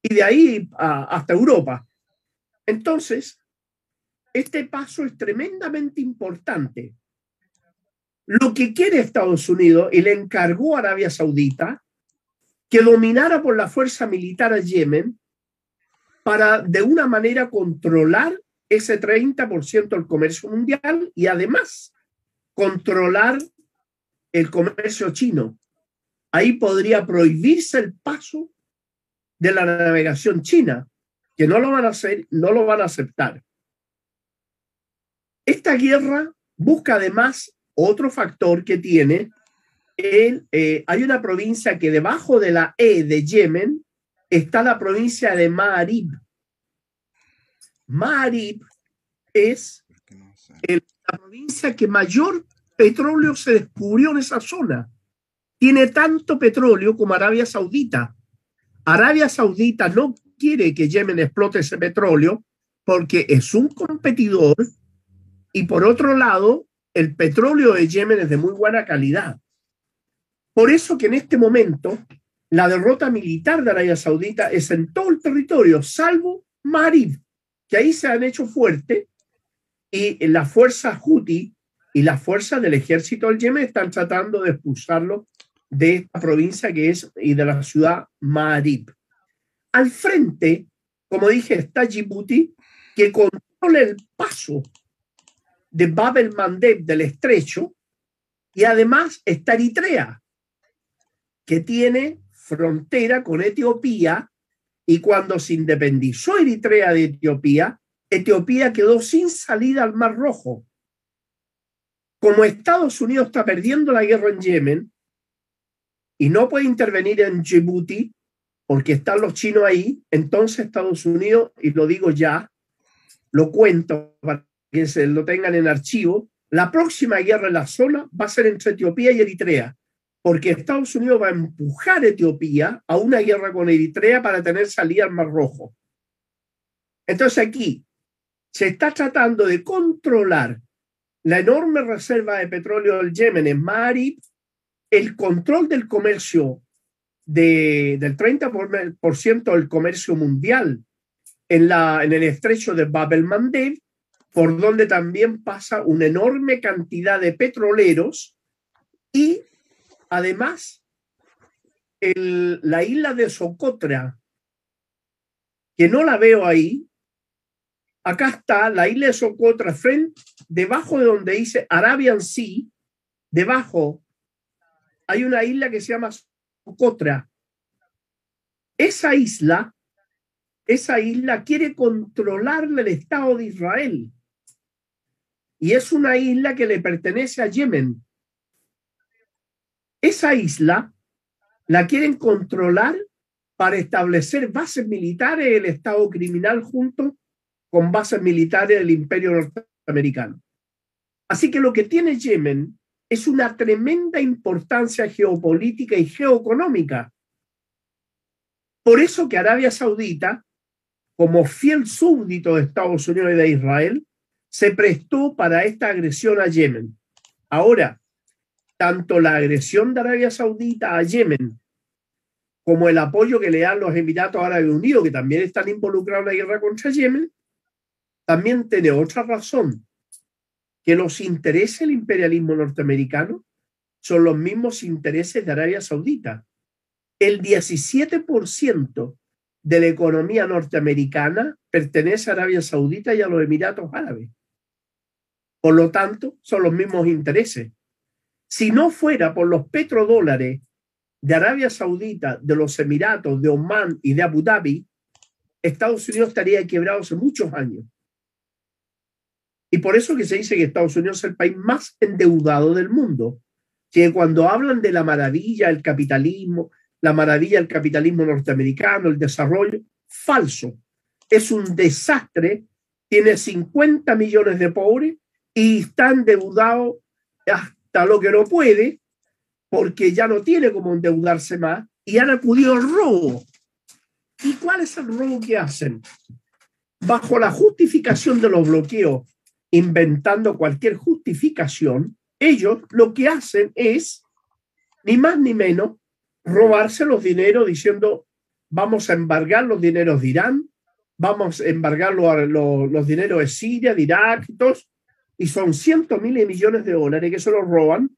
y de ahí hasta Europa. Entonces, este paso es tremendamente importante. Lo que quiere Estados Unidos y le encargó a Arabia Saudita que dominara por la fuerza militar a Yemen para de una manera controlar ese 30% del comercio mundial y además controlar el comercio chino. Ahí podría prohibirse el paso de la navegación china, que no lo van a hacer, no lo van a aceptar. Esta guerra busca además otro factor que tiene. El, eh, hay una provincia que debajo de la E de Yemen está la provincia de Ma'arib. Ma'arib es la provincia que mayor petróleo se descubrió en esa zona. Tiene tanto petróleo como Arabia Saudita. Arabia Saudita no quiere que Yemen explote ese petróleo porque es un competidor y por otro lado, el petróleo de Yemen es de muy buena calidad. Por eso que en este momento la derrota militar de Arabia Saudita es en todo el territorio, salvo Marib, que ahí se han hecho fuerte y las fuerzas Houthi y las fuerzas del ejército del Yemen están tratando de expulsarlo de esta provincia que es y de la ciudad Marib. Al frente, como dije, está Djibouti, que controla el paso de Bab el Mandeb del estrecho y además está Eritrea, que tiene frontera con Etiopía y cuando se independizó Eritrea de Etiopía, Etiopía quedó sin salida al Mar Rojo. Como Estados Unidos está perdiendo la guerra en Yemen y no puede intervenir en Djibouti porque están los chinos ahí, entonces Estados Unidos, y lo digo ya, lo cuento para que se lo tengan en archivo, la próxima guerra en la zona va a ser entre Etiopía y Eritrea, porque Estados Unidos va a empujar a Etiopía a una guerra con Eritrea para tener salida al Mar Rojo. Entonces aquí se está tratando de controlar la enorme reserva de petróleo del Yemen en Marib, el control del comercio de, del 30% del comercio mundial en, en el estrecho de Bab el Mandeb por donde también pasa una enorme cantidad de petroleros y además la isla de Socotra, que no la veo ahí, acá está la isla de Socotra, frente, debajo de donde dice Arabian Sea, debajo hay una isla que se llama Socotra. Esa isla, esa isla quiere controlarle el Estado de Israel y es una isla que le pertenece a Yemen. Esa isla la quieren controlar para establecer bases militares del Estado criminal junto con bases militares del Imperio norteamericano. Así que lo que tiene Yemen es una tremenda importancia geopolítica y geoeconómica. Por eso que Arabia Saudita como fiel súbdito de Estados Unidos y de Israel, se prestó para esta agresión a Yemen. Ahora, tanto la agresión de Arabia Saudita a Yemen como el apoyo que le dan los Emiratos Árabes Unidos, que también están involucrados en la guerra contra Yemen, también tiene otra razón, que los intereses del imperialismo norteamericano son los mismos intereses de Arabia Saudita. El 17% de la economía norteamericana pertenece a Arabia Saudita y a los Emiratos Árabes. Por lo tanto, son los mismos intereses. Si no fuera por los petrodólares de Arabia Saudita, de los Emiratos, de Oman y de Abu Dhabi, Estados Unidos estaría quebrado hace muchos años. Y por eso que se dice que Estados Unidos es el país más endeudado del mundo. Que cuando hablan de la maravilla del capitalismo, la maravilla del capitalismo norteamericano, el desarrollo, falso. Es un desastre. Tiene 50 millones de pobres y está endeudado hasta lo que no puede, porque ya no tiene como endeudarse más y han acudido al robo. ¿Y cuál es el robo que hacen? Bajo la justificación de los bloqueos inventando cualquier justificación, ellos lo que hacen es, ni más ni menos, robarse los dineros diciendo, vamos a embargar los dineros de Irán, vamos a embargar los, los, dineros de Siria, de Irak, todos, y son cientos miles de millones de dólares que se los roban,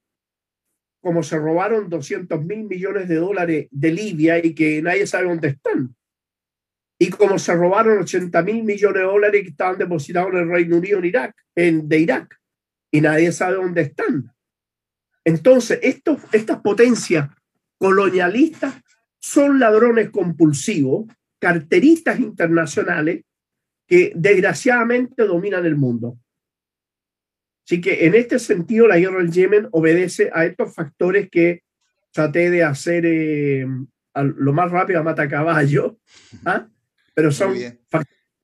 como se robaron 200 mil millones de dólares de Libia y que nadie sabe dónde están y como se robaron 80 mil millones de dólares que estaban depositados en el Reino Unido en Irak, en, de Irak, y nadie sabe dónde están. Entonces, estas potencias colonialistas son ladrones compulsivos, carteristas internacionales que desgraciadamente dominan el mundo. Así que en este sentido, la guerra del Yemen obedece a estos factores que traté de hacer eh, lo más rápido a mata caballo, ¿ah? pero son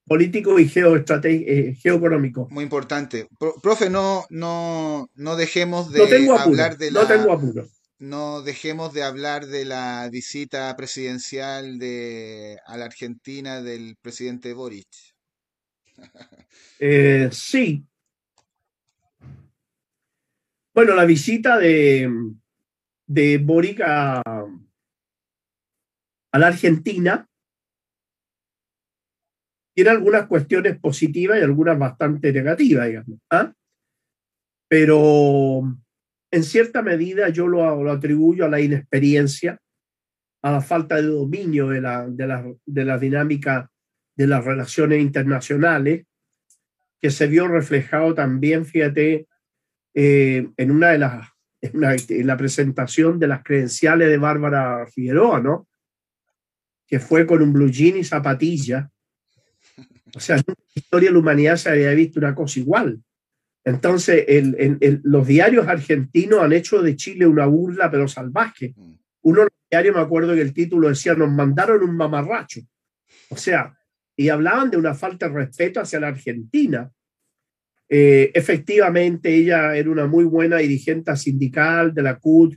políticos y eh, geoeconómicos. Muy importante. profe, no, no, no dejemos de hablar de la... No tengo apuro. No dejemos de hablar de la visita presidencial de, a la Argentina del presidente Boric. Eh, sí. Bueno, la visita de, de Boric a, la Argentina tiene algunas cuestiones positivas y algunas bastante negativas, digamos. ¿ah? Pero en cierta medida yo lo, lo, atribuyo a la inexperiencia, a la falta de dominio de la, de la, de la dinámica de las relaciones internacionales, que se vio reflejado también, fíjate, eh, en una de las en, la presentación de las credenciales de Bárbara Figueroa, ¿no? Que fue con un blue jean y zapatilla, o sea, en la historia de la humanidad se había visto una cosa igual. Entonces, los diarios argentinos han hecho de Chile una burla, pero salvaje. Mm. Uno de los diarios, me acuerdo que el título decía, nos mandaron un mamarracho. O sea, y hablaban de una falta de respeto hacia la Argentina. Eh, efectivamente, ella era una muy buena dirigente sindical de la CUT,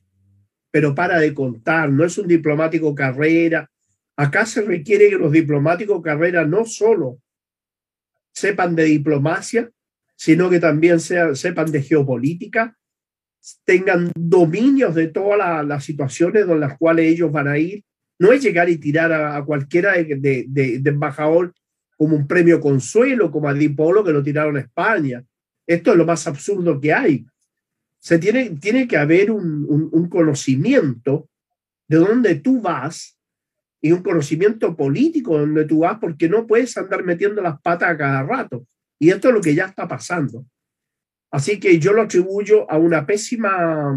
pero para de contar, no es un diplomático carrera. Acá se requiere que los diplomáticos carrera no solo sepan de diplomacia, sino que también sepan de geopolítica, tengan dominios de todas las situaciones en las cuales ellos van a ir. No es llegar y tirar a, cualquiera de, embajador como un premio consuelo, como a Dipolo que lo tiraron a España. Esto es lo más absurdo que hay. Se tiene, tiene que haber un, un conocimiento de dónde tú vas y un conocimiento político donde tú vas, porque no puedes andar metiendo las patas a cada rato. Y esto es lo que ya está pasando. Así que yo lo atribuyo a una pésima,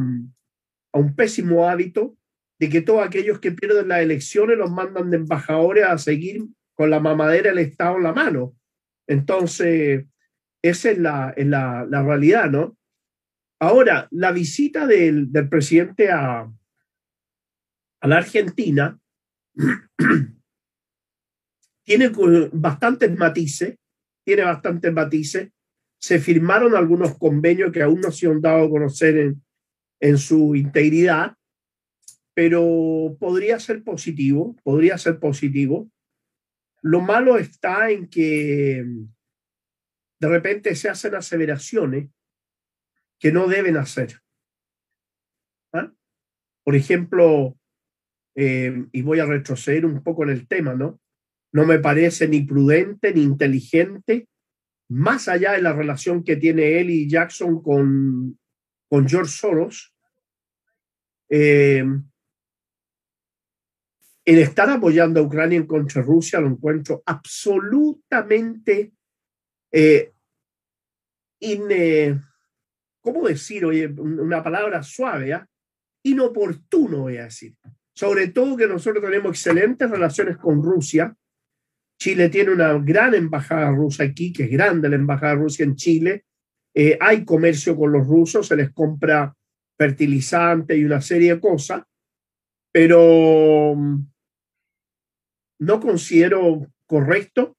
a un pésimo hábito de que todos aquellos que pierden las elecciones los mandan de embajadores a seguir con la mamadera del Estado en la mano. Entonces, esa es la, es la, la realidad, ¿no? Ahora, la visita del, del presidente a, a la Argentina tiene bastantes matices, tiene bastantes matices. Se firmaron algunos convenios que aún no se han dado a conocer en, en su integridad, pero podría ser positivo, podría ser positivo. Lo malo está en que de repente se hacen aseveraciones que no deben hacer. ¿Ah? Por ejemplo, eh, y voy a retroceder un poco en el tema, ¿no? No me parece ni prudente ni inteligente, más allá de la relación que tiene él y Jackson con, con George Soros, eh, el estar apoyando a Ucrania en contra de Rusia lo encuentro absolutamente eh, ¿cómo decir? Oye, una palabra suave, ¿ah? inoportuno, voy a decir. Sobre todo que nosotros tenemos excelentes relaciones con Rusia. Chile tiene una gran embajada rusa aquí, que es grande la embajada rusa en Chile. Eh, hay comercio con los rusos, se les compra fertilizante y una serie de cosas, pero no considero correcto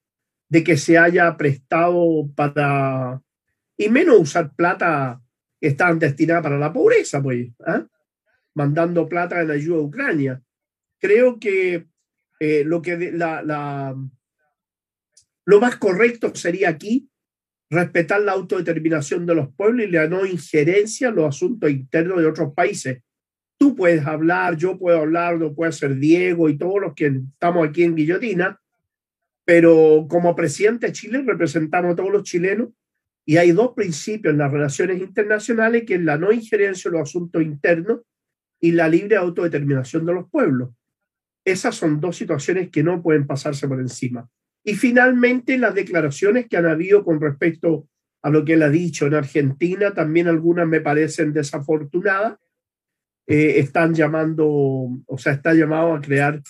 de que se haya prestado para, y menos usar plata que estaban destinada para la pobreza, pues, ¿ah? mandando plata en ayuda a Ucrania. Creo que eh, lo que la, la, lo más correcto sería aquí respetar la autodeterminación de los pueblos y la no injerencia en los asuntos internos de otros países. Tú puedes hablar, yo puedo hablar, lo puede hacer Diego y todos los que estamos aquí en Guillotina, pero como presidente de Chile representamos a todos los chilenos y hay dos principios en las relaciones internacionales, que es la no injerencia en los asuntos internos y la libre autodeterminación de los pueblos. Esas son dos situaciones que no pueden pasarse por encima. Y finalmente, las declaraciones que han habido con respecto a lo que él ha dicho en Argentina, también algunas me parecen desafortunadas, eh, están llamando, o sea, está llamado a crear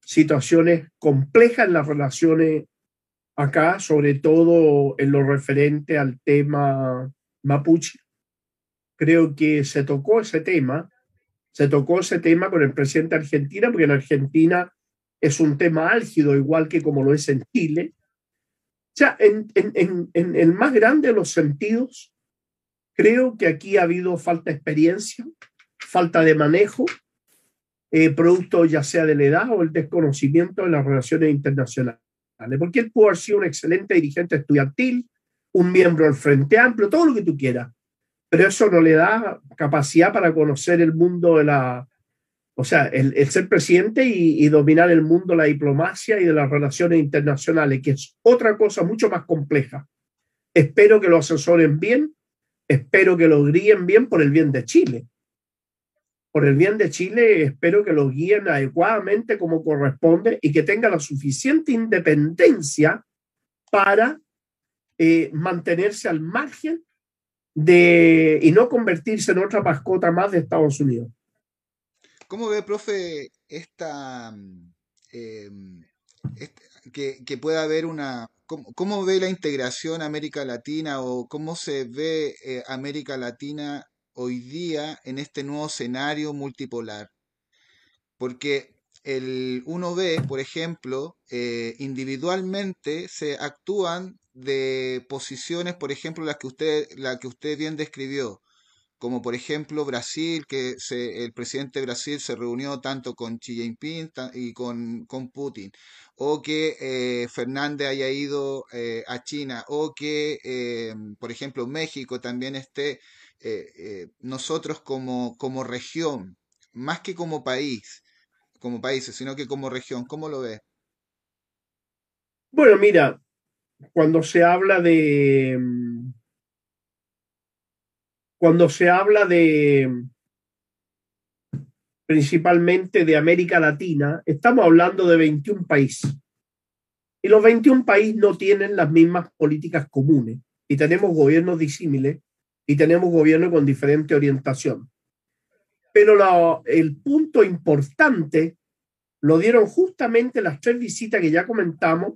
situaciones complejas en las relaciones acá, sobre todo en lo referente al tema mapuche. Creo que se tocó ese tema, se tocó ese tema con el presidente de Argentina, porque en Argentina es un tema álgido, igual que como lo es en Chile. O sea, en, en, en el más grande de los sentidos, creo que aquí ha habido falta de experiencia, falta de manejo, eh, producto ya sea de la edad o el desconocimiento de las relaciones internacionales. Porque él pudo haber sido un excelente dirigente estudiantil, un miembro del Frente Amplio, todo lo que tú quieras, pero eso no le da capacidad para conocer el mundo de la, o sea, el, ser presidente y, y, dominar el mundo, la diplomacia y de las relaciones internacionales, que es otra cosa mucho más compleja. Espero que lo asesoren bien, espero que lo guíen bien por el bien de Chile por el bien de Chile, espero que lo guíen adecuadamente como corresponde y que tenga la suficiente independencia para eh, mantenerse al margen de y no convertirse en otra mascota más de Estados Unidos. ¿Cómo ve, profe, esta, eh, que, que, pueda haber una... Cómo, ve la integración América Latina o cómo se ve eh, América Latina hoy día en este nuevo escenario multipolar. Porque el, uno ve, por ejemplo, eh, individualmente se actúan de posiciones, por ejemplo, las que usted, la que usted bien describió, como por ejemplo Brasil, que se, el presidente de Brasil se reunió tanto con Xi Jinping y con, con Putin, o que eh, Fernández haya ido eh, a China, o que, por ejemplo, México también esté eh, eh, nosotros como, como región, más que como país, como países, sino que como región, ¿cómo lo ves? Bueno, mira, cuando se habla de cuando se habla de principalmente de América Latina, estamos hablando de 21 países. Y los 21 países no tienen las mismas políticas comunes y tenemos gobiernos disímiles y tenemos gobierno con diferente orientación. Pero el punto importante lo dieron justamente las tres visitas que ya comentamos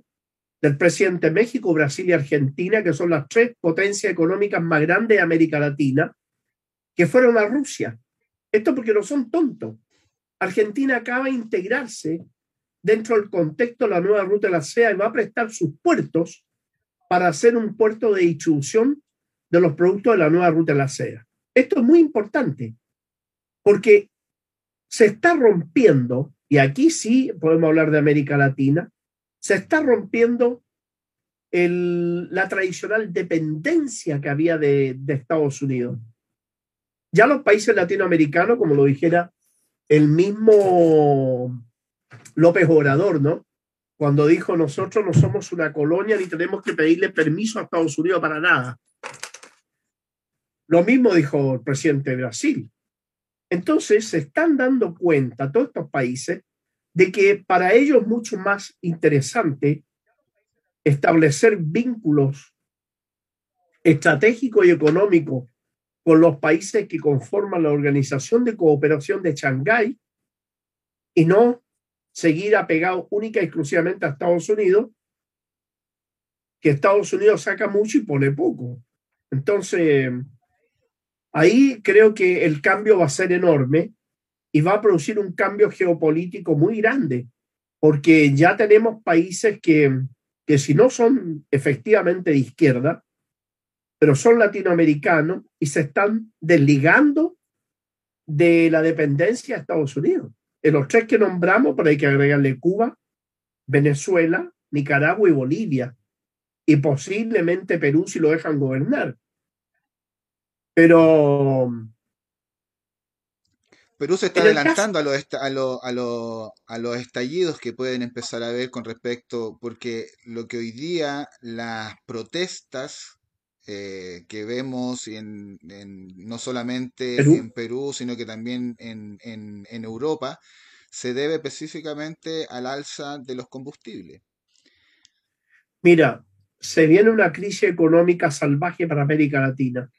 del presidente de México, Brasil y Argentina, que son las tres potencias económicas más grandes de América Latina, que fueron a Rusia. Esto porque no son tontos. Argentina acaba de integrarse dentro del contexto de la nueva ruta de la SEA y va a prestar sus puertos para hacer un puerto de distribución de los productos de la nueva ruta de la seda. Esto es muy importante porque se está rompiendo, y aquí sí podemos hablar de América Latina, Se está rompiendo la tradicional dependencia que había de, de Estados Unidos. Ya los países latinoamericanos, como lo dijera el mismo López Obrador, ¿no? Cuando dijo, nosotros no somos una colonia ni tenemos que pedirle permiso a Estados Unidos para nada. Lo mismo dijo el presidente de Brasil. Entonces se están dando cuenta todos estos países de que para ellos es mucho más interesante establecer vínculos estratégicos y económicos con los países que conforman la Organización de Cooperación de Shanghái y no seguir apegado única exclusivamente a Estados Unidos, que Estados Unidos saca mucho y pone poco. Entonces, ahí creo que el cambio va a ser enorme y va a producir un cambio geopolítico muy grande, porque ya tenemos países que, que si no son efectivamente de izquierda, pero son latinoamericanos y se están desligando de la dependencia de Estados Unidos. En los tres que nombramos, pero hay que agregarle Cuba, Venezuela, Nicaragua y Bolivia, y posiblemente Perú si lo dejan gobernar. Pero... Perú se está adelantando a, los a, a, los estallidos que pueden empezar a haber con respecto, porque lo que hoy día las protestas eh, que vemos en, no solamente en Perú, sino que también en, en, Europa, se debe específicamente al alza de los combustibles. Mira, se viene una crisis económica salvaje para América Latina.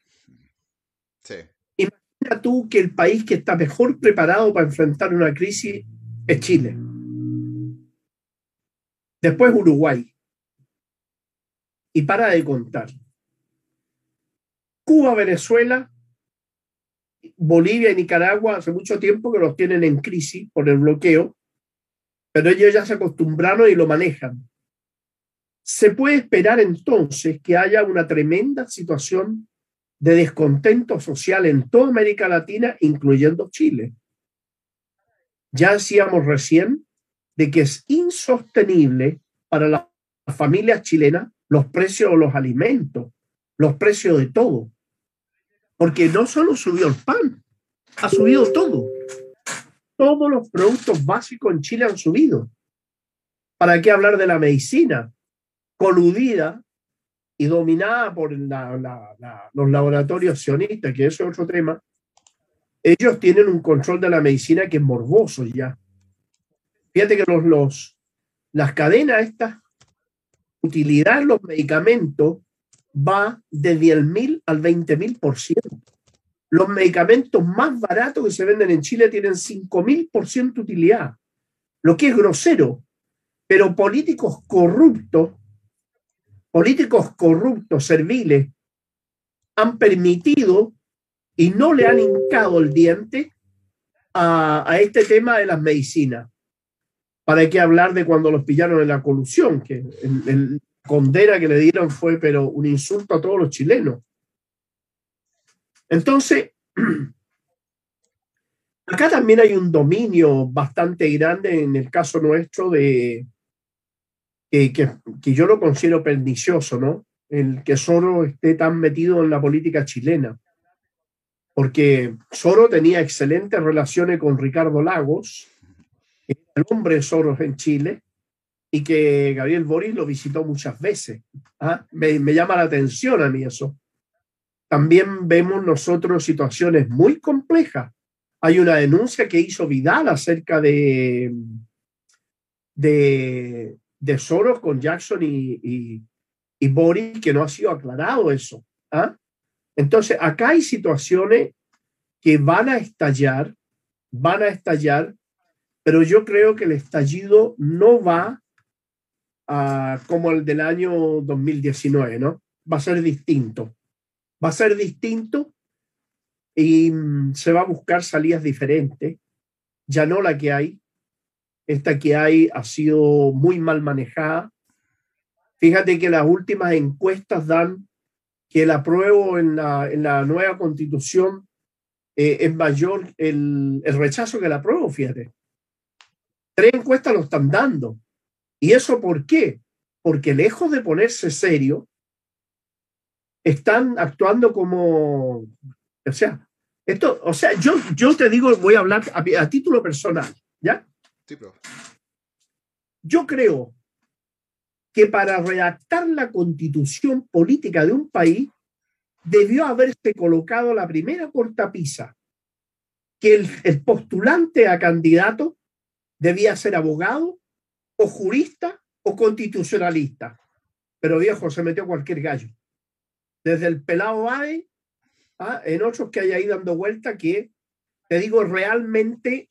Imagina tú que el país que está mejor preparado para enfrentar una crisis es Chile. Después Uruguay. Y para de contar. Cuba, Venezuela, Bolivia y Nicaragua hace mucho tiempo que los tienen en crisis por el bloqueo, pero ellos ya se acostumbraron y lo manejan. Se puede esperar entonces que haya una tremenda situación de descontento social en toda América Latina, incluyendo Chile. Ya decíamos recién de que es insostenible para las familias chilenas los precios de los alimentos, los precios de todo. Porque no solo subió el pan, ha subido todo. Todos los productos básicos en Chile han subido. ¿Para qué hablar de la medicina? Coludida y dominada por los laboratorios sionistas, que eso es otro tema. Ellos tienen un control de la medicina que es morboso ya. Fíjate que los, las cadenas estas, utilidad los medicamentos va de 10.000 al 20.000 por ciento. Los medicamentos más baratos que se venden en Chile tienen 5.000 por ciento utilidad, lo que es grosero. Pero políticos corruptos, políticos corruptos, serviles, han permitido y no le han hincado el diente a, este tema de las medicinas. ¿Para qué hablar de cuando los pillaron en la colusión? Que el, condena que le dieron fue, pero un insulto a todos los chilenos. Entonces, acá también hay un dominio bastante grande en el caso nuestro de que, que, yo lo considero pernicioso, ¿no? El que Soro esté tan metido en la política chilena. Porque Soro tenía excelentes relaciones con Ricardo Lagos, el hombre de Soros en Chile, y que Gabriel Boris lo visitó muchas veces. ¿ah? Me, llama la atención a mí eso. También vemos nosotros situaciones muy complejas. Hay una denuncia que hizo Vidal acerca de, de, de Soros con Jackson y, y, Boris que no ha sido aclarado eso. ¿ah? Entonces, acá hay situaciones que van a estallar, van a estallar, pero yo creo que el estallido no va como el del año 2019, ¿no? Va a ser distinto. Va a ser distinto y mm, se va a buscar salidas diferentes, ya no la que hay. Esta que hay ha sido muy mal manejada. Fíjate que las últimas encuestas dan que el apruebo en la, en la nueva constitución eh, es mayor el, el rechazo que el apruebo, fíjate. Tres encuestas lo están dando ¿Y eso por qué? Porque lejos de ponerse serio, están actuando como, o sea, esto, o sea, yo, yo te digo, voy a hablar a, título personal, ¿ya? Yo creo que para redactar la constitución política de un país debió haberse colocado la primera cortapisa, que el, postulante a candidato debía ser abogado o jurista o constitucionalista. Pero viejo, se metió cualquier gallo. Desde el pelado AE ¿ah? en otros que hay ahí dando vuelta que, te digo, realmente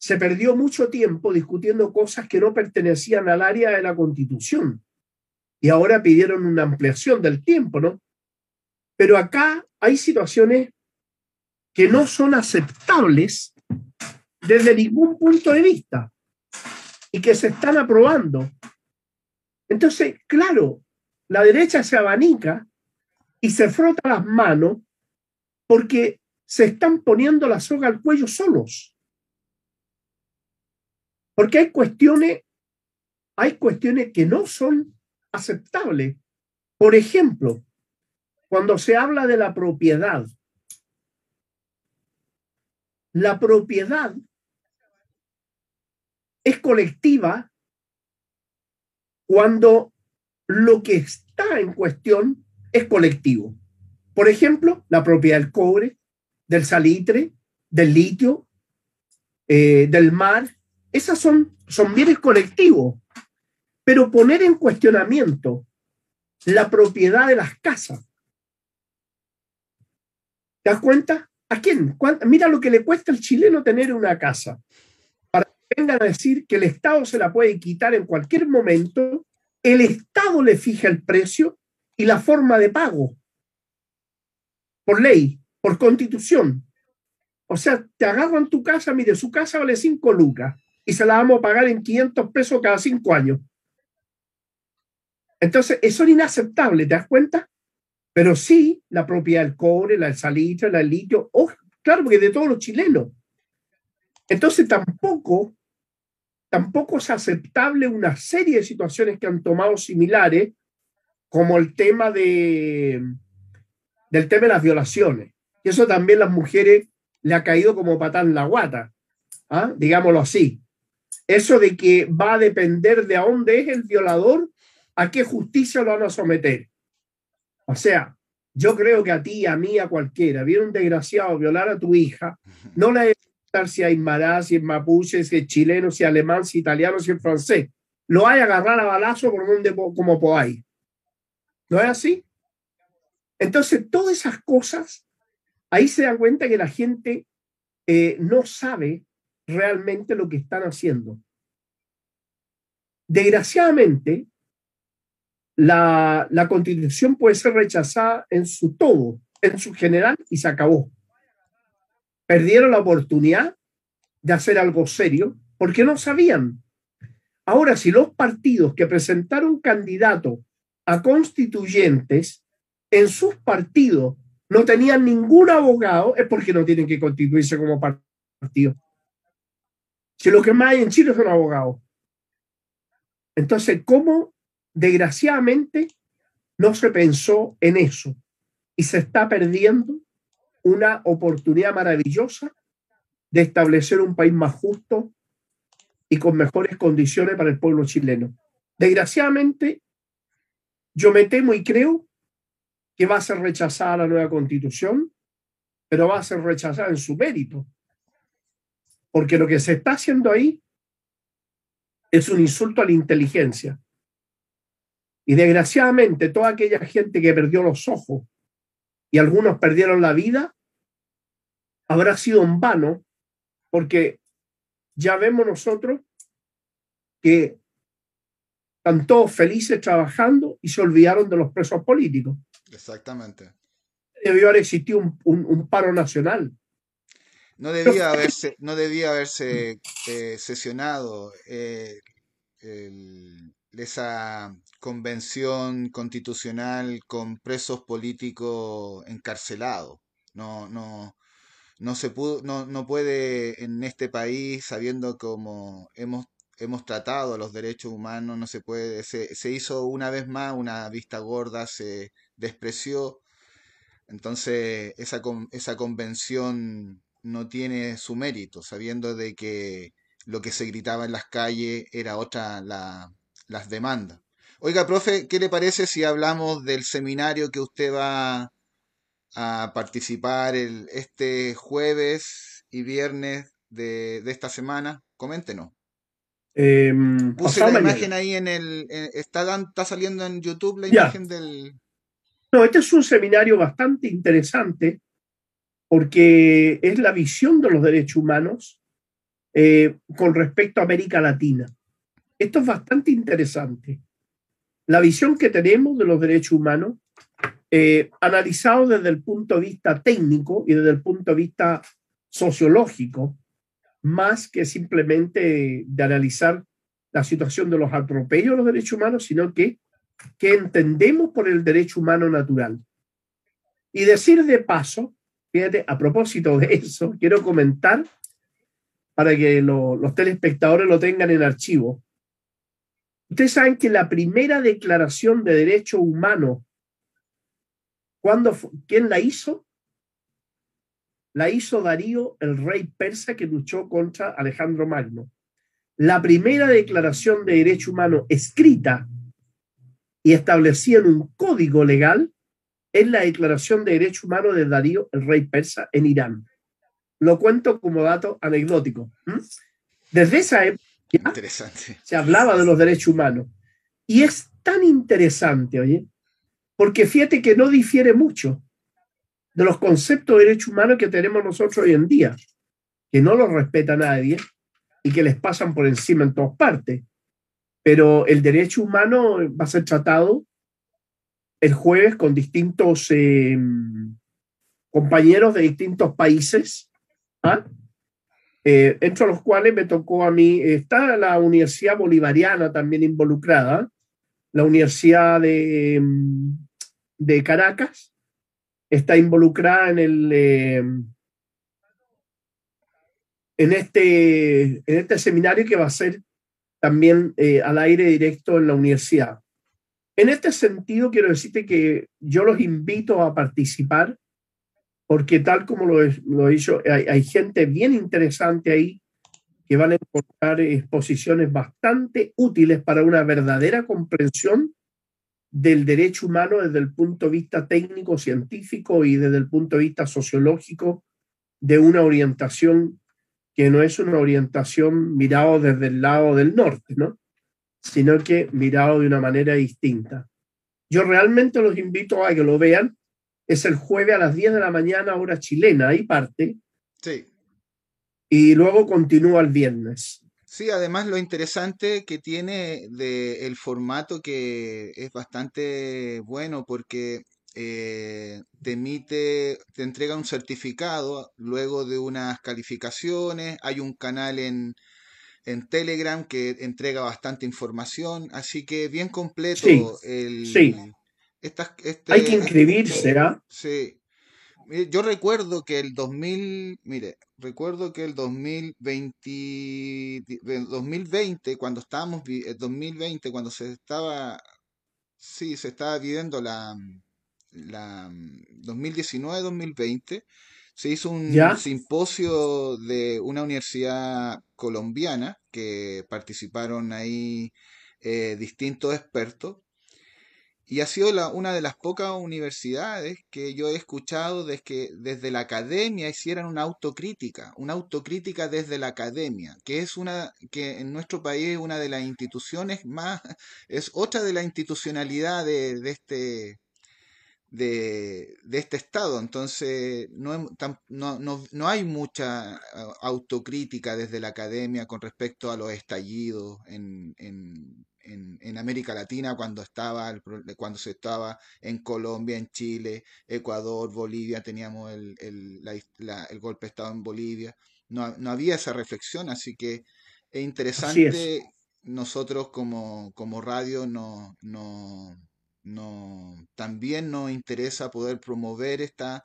se perdió mucho tiempo discutiendo cosas que no pertenecían al área de la constitución. Y ahora pidieron una ampliación del tiempo, ¿no? Pero acá hay situaciones que no son aceptables desde ningún punto de vista y que se están aprobando. Entonces, claro, la derecha se abanica y se frota las manos porque se están poniendo la soga al cuello solos. Porque hay cuestiones, hay cuestiones que no son aceptables. Por ejemplo, cuando se habla de la propiedad, la propiedad es colectiva cuando lo que está en cuestión es colectivo. Por ejemplo, la propiedad del cobre, del salitre, del litio, eh, del mar, esas son, son bienes colectivos. Pero poner en cuestionamiento la propiedad de las casas. ¿Te das cuenta? ¿A quién? Mira lo que le cuesta al chileno tener una casa. Para que vengan a decir que el Estado se la puede quitar en cualquier momento, el Estado le fija el precio y la forma de pago por ley, por constitución. O sea, te agarran tu casa, mire, su casa vale 5 lucas y se la vamos a pagar en 500 pesos cada 5 años. Entonces, eso es inaceptable, ¿te das cuenta? Pero sí, la propiedad del cobre, la del salitre, la del litio, oh, claro, porque de todos los chilenos. Entonces, tampoco, tampoco es aceptable una serie de situaciones que han tomado similares, como el tema de, del tema de las violaciones. Y eso también las mujeres le ha caído como patán la guata, ¿ah? digámoslo así. Eso de que va a depender de a dónde es el violador, a qué justicia lo van a someter. O sea, yo creo que a ti, a mí, a cualquiera, viene un desgraciado violar a tu hija, no le importar si hay mará, si es mapuche, si es chileno, si es alemán, si es italiano, si es francés. Lo hay a agarrar a balazo por donde como podáis. ¿No es así? Entonces, todas esas cosas, ahí se da cuenta que la gente eh, no sabe realmente lo que están haciendo. Desgraciadamente, la, la constitución puede ser rechazada en su todo, en su general, y se acabó. Perdieron la oportunidad de hacer algo serio porque no sabían. Ahora, si los partidos que presentaron candidatos a constituyentes en sus partidos no tenían ningún abogado, es porque no tienen que constituirse como partido. Si lo que más hay en Chile son abogados. Entonces, ¿cómo desgraciadamente no se pensó en eso? Y se está perdiendo una oportunidad maravillosa de establecer un país más justo y con mejores condiciones para el pueblo chileno. Desgraciadamente, yo me temo y creo que va a ser rechazada la nueva constitución, pero va a ser rechazada en su mérito. Porque lo que se está haciendo ahí es un insulto a la inteligencia. Y desgraciadamente toda aquella gente que perdió los ojos y algunos perdieron la vida, habrá sido en vano, porque ya vemos nosotros que están todos felices trabajando y se olvidaron de los presos políticos. Exactamente. Debió haber existido un, paro nacional. No debía haberse, no debía haberse eh, sesionado eh, esa convención constitucional con presos políticos encarcelados. No, no, no se pudo, no, no puede en este país, sabiendo como hemos hemos tratado los derechos humanos, no se puede, se, se hizo una vez más una vista gorda, se despreció. Entonces, esa, esa convención no tiene su mérito, sabiendo de que lo que se gritaba en las calles era otra la, las demandas. Oiga, profe, ¿qué le parece si hablamos del seminario que usted va a participar el, este jueves y viernes de, de esta semana? Coméntenos. Eh, Puse la imagen ahí en el. está, está saliendo en YouTube la imagen del. No, este es un seminario bastante interesante porque es la visión de los derechos humanos eh, con respecto a América Latina. Esto es bastante interesante. La visión que tenemos de los derechos humanos, eh, analizado desde el punto de vista técnico y desde el punto de vista sociológico, más que simplemente de analizar la situación de los atropellos de los derechos humanos, sino que, que entendemos por el derecho humano natural. Y decir de paso, fíjate, a propósito de eso, quiero comentar para que los telespectadores lo tengan en archivo. Ustedes saben que la primera declaración de derechos humanos, ¿cuándo ¿quién la hizo? la hizo Darío, el rey persa que luchó contra Alejandro Magno. La primera declaración de derecho humano escrita y establecida en un código legal es la declaración de derecho humano de Darío, el rey persa, en Irán. Lo cuento como dato anecdótico. Desde esa época se hablaba de los derechos humanos. Y es tan interesante, oye, porque fíjate que no difiere mucho de los conceptos de derechos humanos que tenemos nosotros hoy en día, que no los respeta nadie y que les pasan por encima en todas partes. Pero el derecho humano va a ser tratado el jueves con distintos eh, compañeros de distintos países, ¿ah? eh, entre los cuales me tocó a mí, está la Universidad Bolivariana también involucrada, la Universidad de, de Caracas, está involucrada en el eh, en este en este seminario que va a ser también eh, al aire directo en la universidad. En este sentido, quiero decirte que yo los invito a participar porque tal como lo, he dicho, hay, hay gente bien interesante ahí que van a encontrar exposiciones bastante útiles para una verdadera comprensión del derecho humano desde el punto de vista técnico, científico y desde el punto de vista sociológico de una orientación que no es una orientación mirado desde el lado del norte, ¿no? Sino que mirado de una manera distinta. Yo realmente los invito a que lo vean. Es el jueves a las 10 de la mañana, hora chilena, ahí parte. Sí. Y luego continúa el viernes. Sí, además lo interesante que tiene de el formato que es bastante bueno porque eh, te emite, te entrega un certificado luego de unas calificaciones, hay un canal en, en Telegram que entrega bastante información, así que bien completo Sí, el... sí. estas- Hay que este, inscribirse, ¿ah? Sí. Yo recuerdo que el 2000, mire, recuerdo que el 2020, di- el 2020, cuando estábamos, el 2020, cuando se estaba, sí, se estaba viviendo la, la 2019-2020, se hizo un ¿Ya? simposio de una universidad colombiana que participaron ahí eh, distintos expertos. Y ha sido la- una de las pocas universidades que yo he escuchado desde que desde la academia hicieran una autocrítica, una autocrítica desde la academia, que es una que en nuestro país es una de las instituciones más, es otra de la institucionalidad de, de este de, de este estado. Entonces no, no, no, no hay mucha ah, autocrítica desde la academia con respecto a los estallidos en, en, en, en América Latina cuando estaba el cuando se estaba en Colombia, en Chile, Ecuador, Bolivia, teníamos el, el, la his- la- el golpe de Estado en Bolivia. No, no había esa reflexión, así que es. interesante nosotros como, como radio no, no, no, también nos interesa poder promover esta,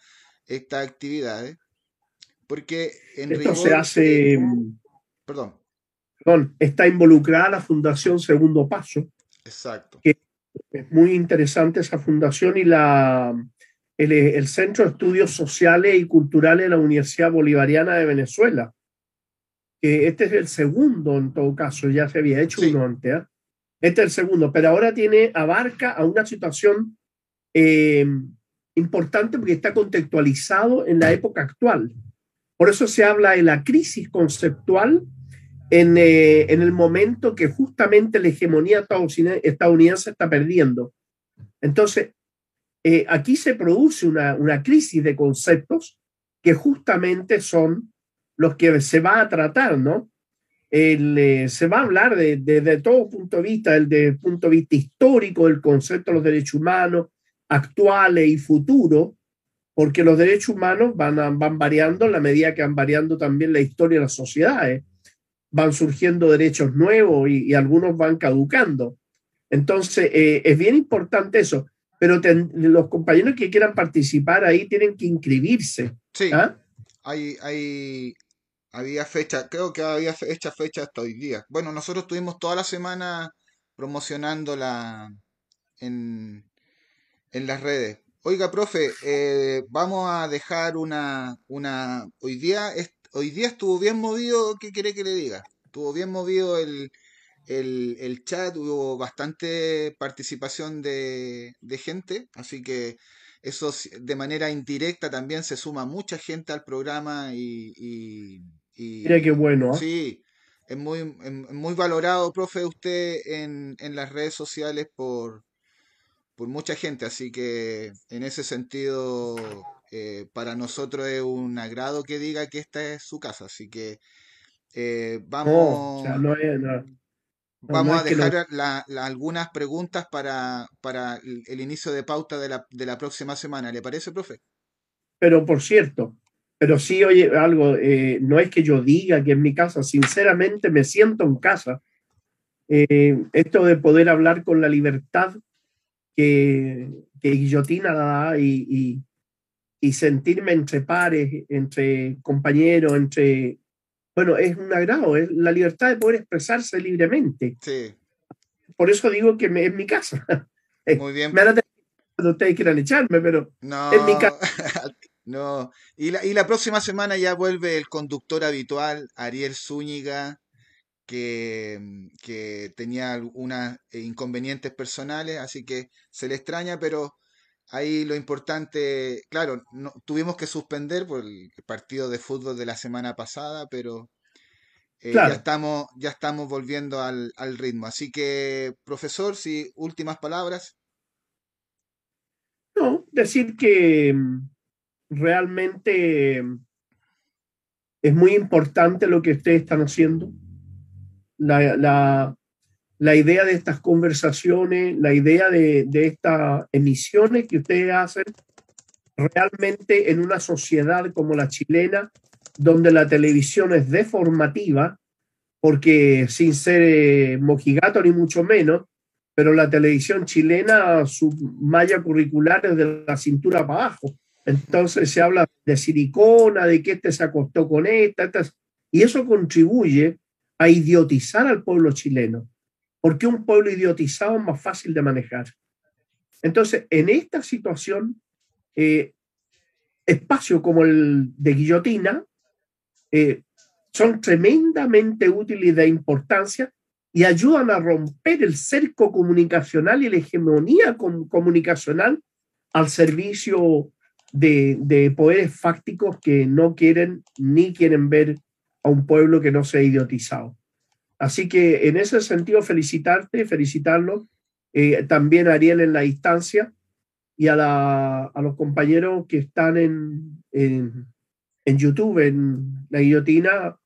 estas actividades, porque en Esto se rigor, hace, mm, perdón, está involucrada la Fundación Segundo Paso. Exacto. Que es muy interesante esa fundación y la, el, Centro de Estudios Sociales y Culturales de la Universidad Bolivariana de Venezuela. Que este es el segundo en todo caso, ya se había hecho uno antes. ¿eh? Este es el segundo, pero ahora tiene, abarca a una situación eh, importante porque está contextualizado en la época actual. Por eso se habla de la crisis conceptual en, eh, el momento que justamente la hegemonía estadounidense está perdiendo. Entonces, eh, aquí se produce una, una, crisis de conceptos que justamente son los que se va a tratar, ¿no? Eh, se va a hablar desde de, todo punto de vista, desde el punto de vista histórico del concepto de los derechos humanos, actuales y futuros, porque los derechos humanos van, van variando en la medida que van variando también la historia de las sociedades van surgiendo derechos nuevos y, algunos van caducando. Entonces, eh, es bien importante eso, pero los compañeros que quieran participar ahí tienen que inscribirse. Sí, ¿ah? hay, hay, había fecha, creo que había fecha, fecha hasta hoy día. Bueno, nosotros estuvimos toda la semana promocionándola en, en las redes. Oiga, profe, eh, vamos a dejar una, una, hoy día hoy día estuvo bien movido, ¿qué quiere que le diga? Estuvo bien movido el, chat, hubo bastante participación de, gente, así que eso de manera indirecta también se suma mucha gente al programa y, Mira qué bueno. ¿eh? Sí, es muy, muy valorado, profe, usted en, en las redes sociales por, por mucha gente, así que en ese sentido eh, para nosotros es un agrado que diga que esta es su casa, así que eh, vamos, vamos a dejar algunas preguntas para, para el, inicio de pauta de la, de la, próxima semana. ¿Le parece, profe? Pero por cierto, pero sí, oye, algo, eh, no es que yo diga que en mi casa, sinceramente me siento en casa. esto de poder hablar con la libertad que, que Guillotina da y, y sentirme entre pares, entre compañeros, entre... Bueno, es un agrado, es la libertad de poder expresarse libremente. Sí. Por eso digo que es mi casa. Muy bien. Me van a cuando ustedes quieran echarme, pero no, es mi casa. no. Y la, y la próxima semana ya vuelve el conductor habitual, Ariel Zúñiga, que, que tenía algunos inconvenientes personales, así que se le extraña, pero Ahí lo importante, claro, no, tuvimos que suspender por el partido de fútbol de la semana pasada, pero eh, ya, estamos, ya estamos volviendo al, al, ritmo. Así que, profesor, si últimas palabras. No, decir que mm, realmente es muy importante lo que ustedes están haciendo. La, la, idea de estas conversaciones, la idea de, estas emisiones que ustedes hacen, realmente en una sociedad como la chilena, donde la televisión es deformativa, porque sin ser eh, mojigato ni mucho menos, pero la televisión chilena, su malla curricular es de la cintura para abajo. Entonces se habla de silicona, de que este se acostó con esta, y eso contribuye a idiotizar al pueblo chileno porque un pueblo idiotizado es más fácil de manejar. Entonces, en esta situación, eh, espacios como el de guillotina eh, son tremendamente útiles y de importancia y ayudan a romper el cerco comunicacional y la hegemonía comunicacional al servicio de, de, poderes fácticos que no quieren ni quieren ver a un pueblo que no sea idiotizado. Así que en ese sentido, felicitarte, felicitarlo. Eh, también a Ariel en la instancia y a, la, a los compañeros que están en, en, en, YouTube, en la guillotina,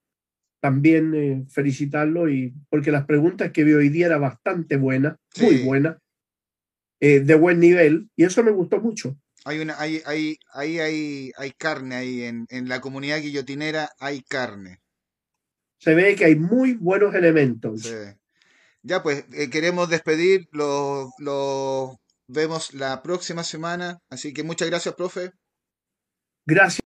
también eh, felicitarlo y porque las preguntas que vi hoy día eran bastante buenas, muy buenas, eh, de buen nivel, y eso me gustó mucho. Hay una, hay, hay, hay, hay, hay carne ahí en, en la comunidad guillotinera, hay carne se ve que hay muy buenos elementos. Ya pues, eh, queremos despedir, lo, lo vemos la próxima semana, así que muchas gracias, profe. Gracias.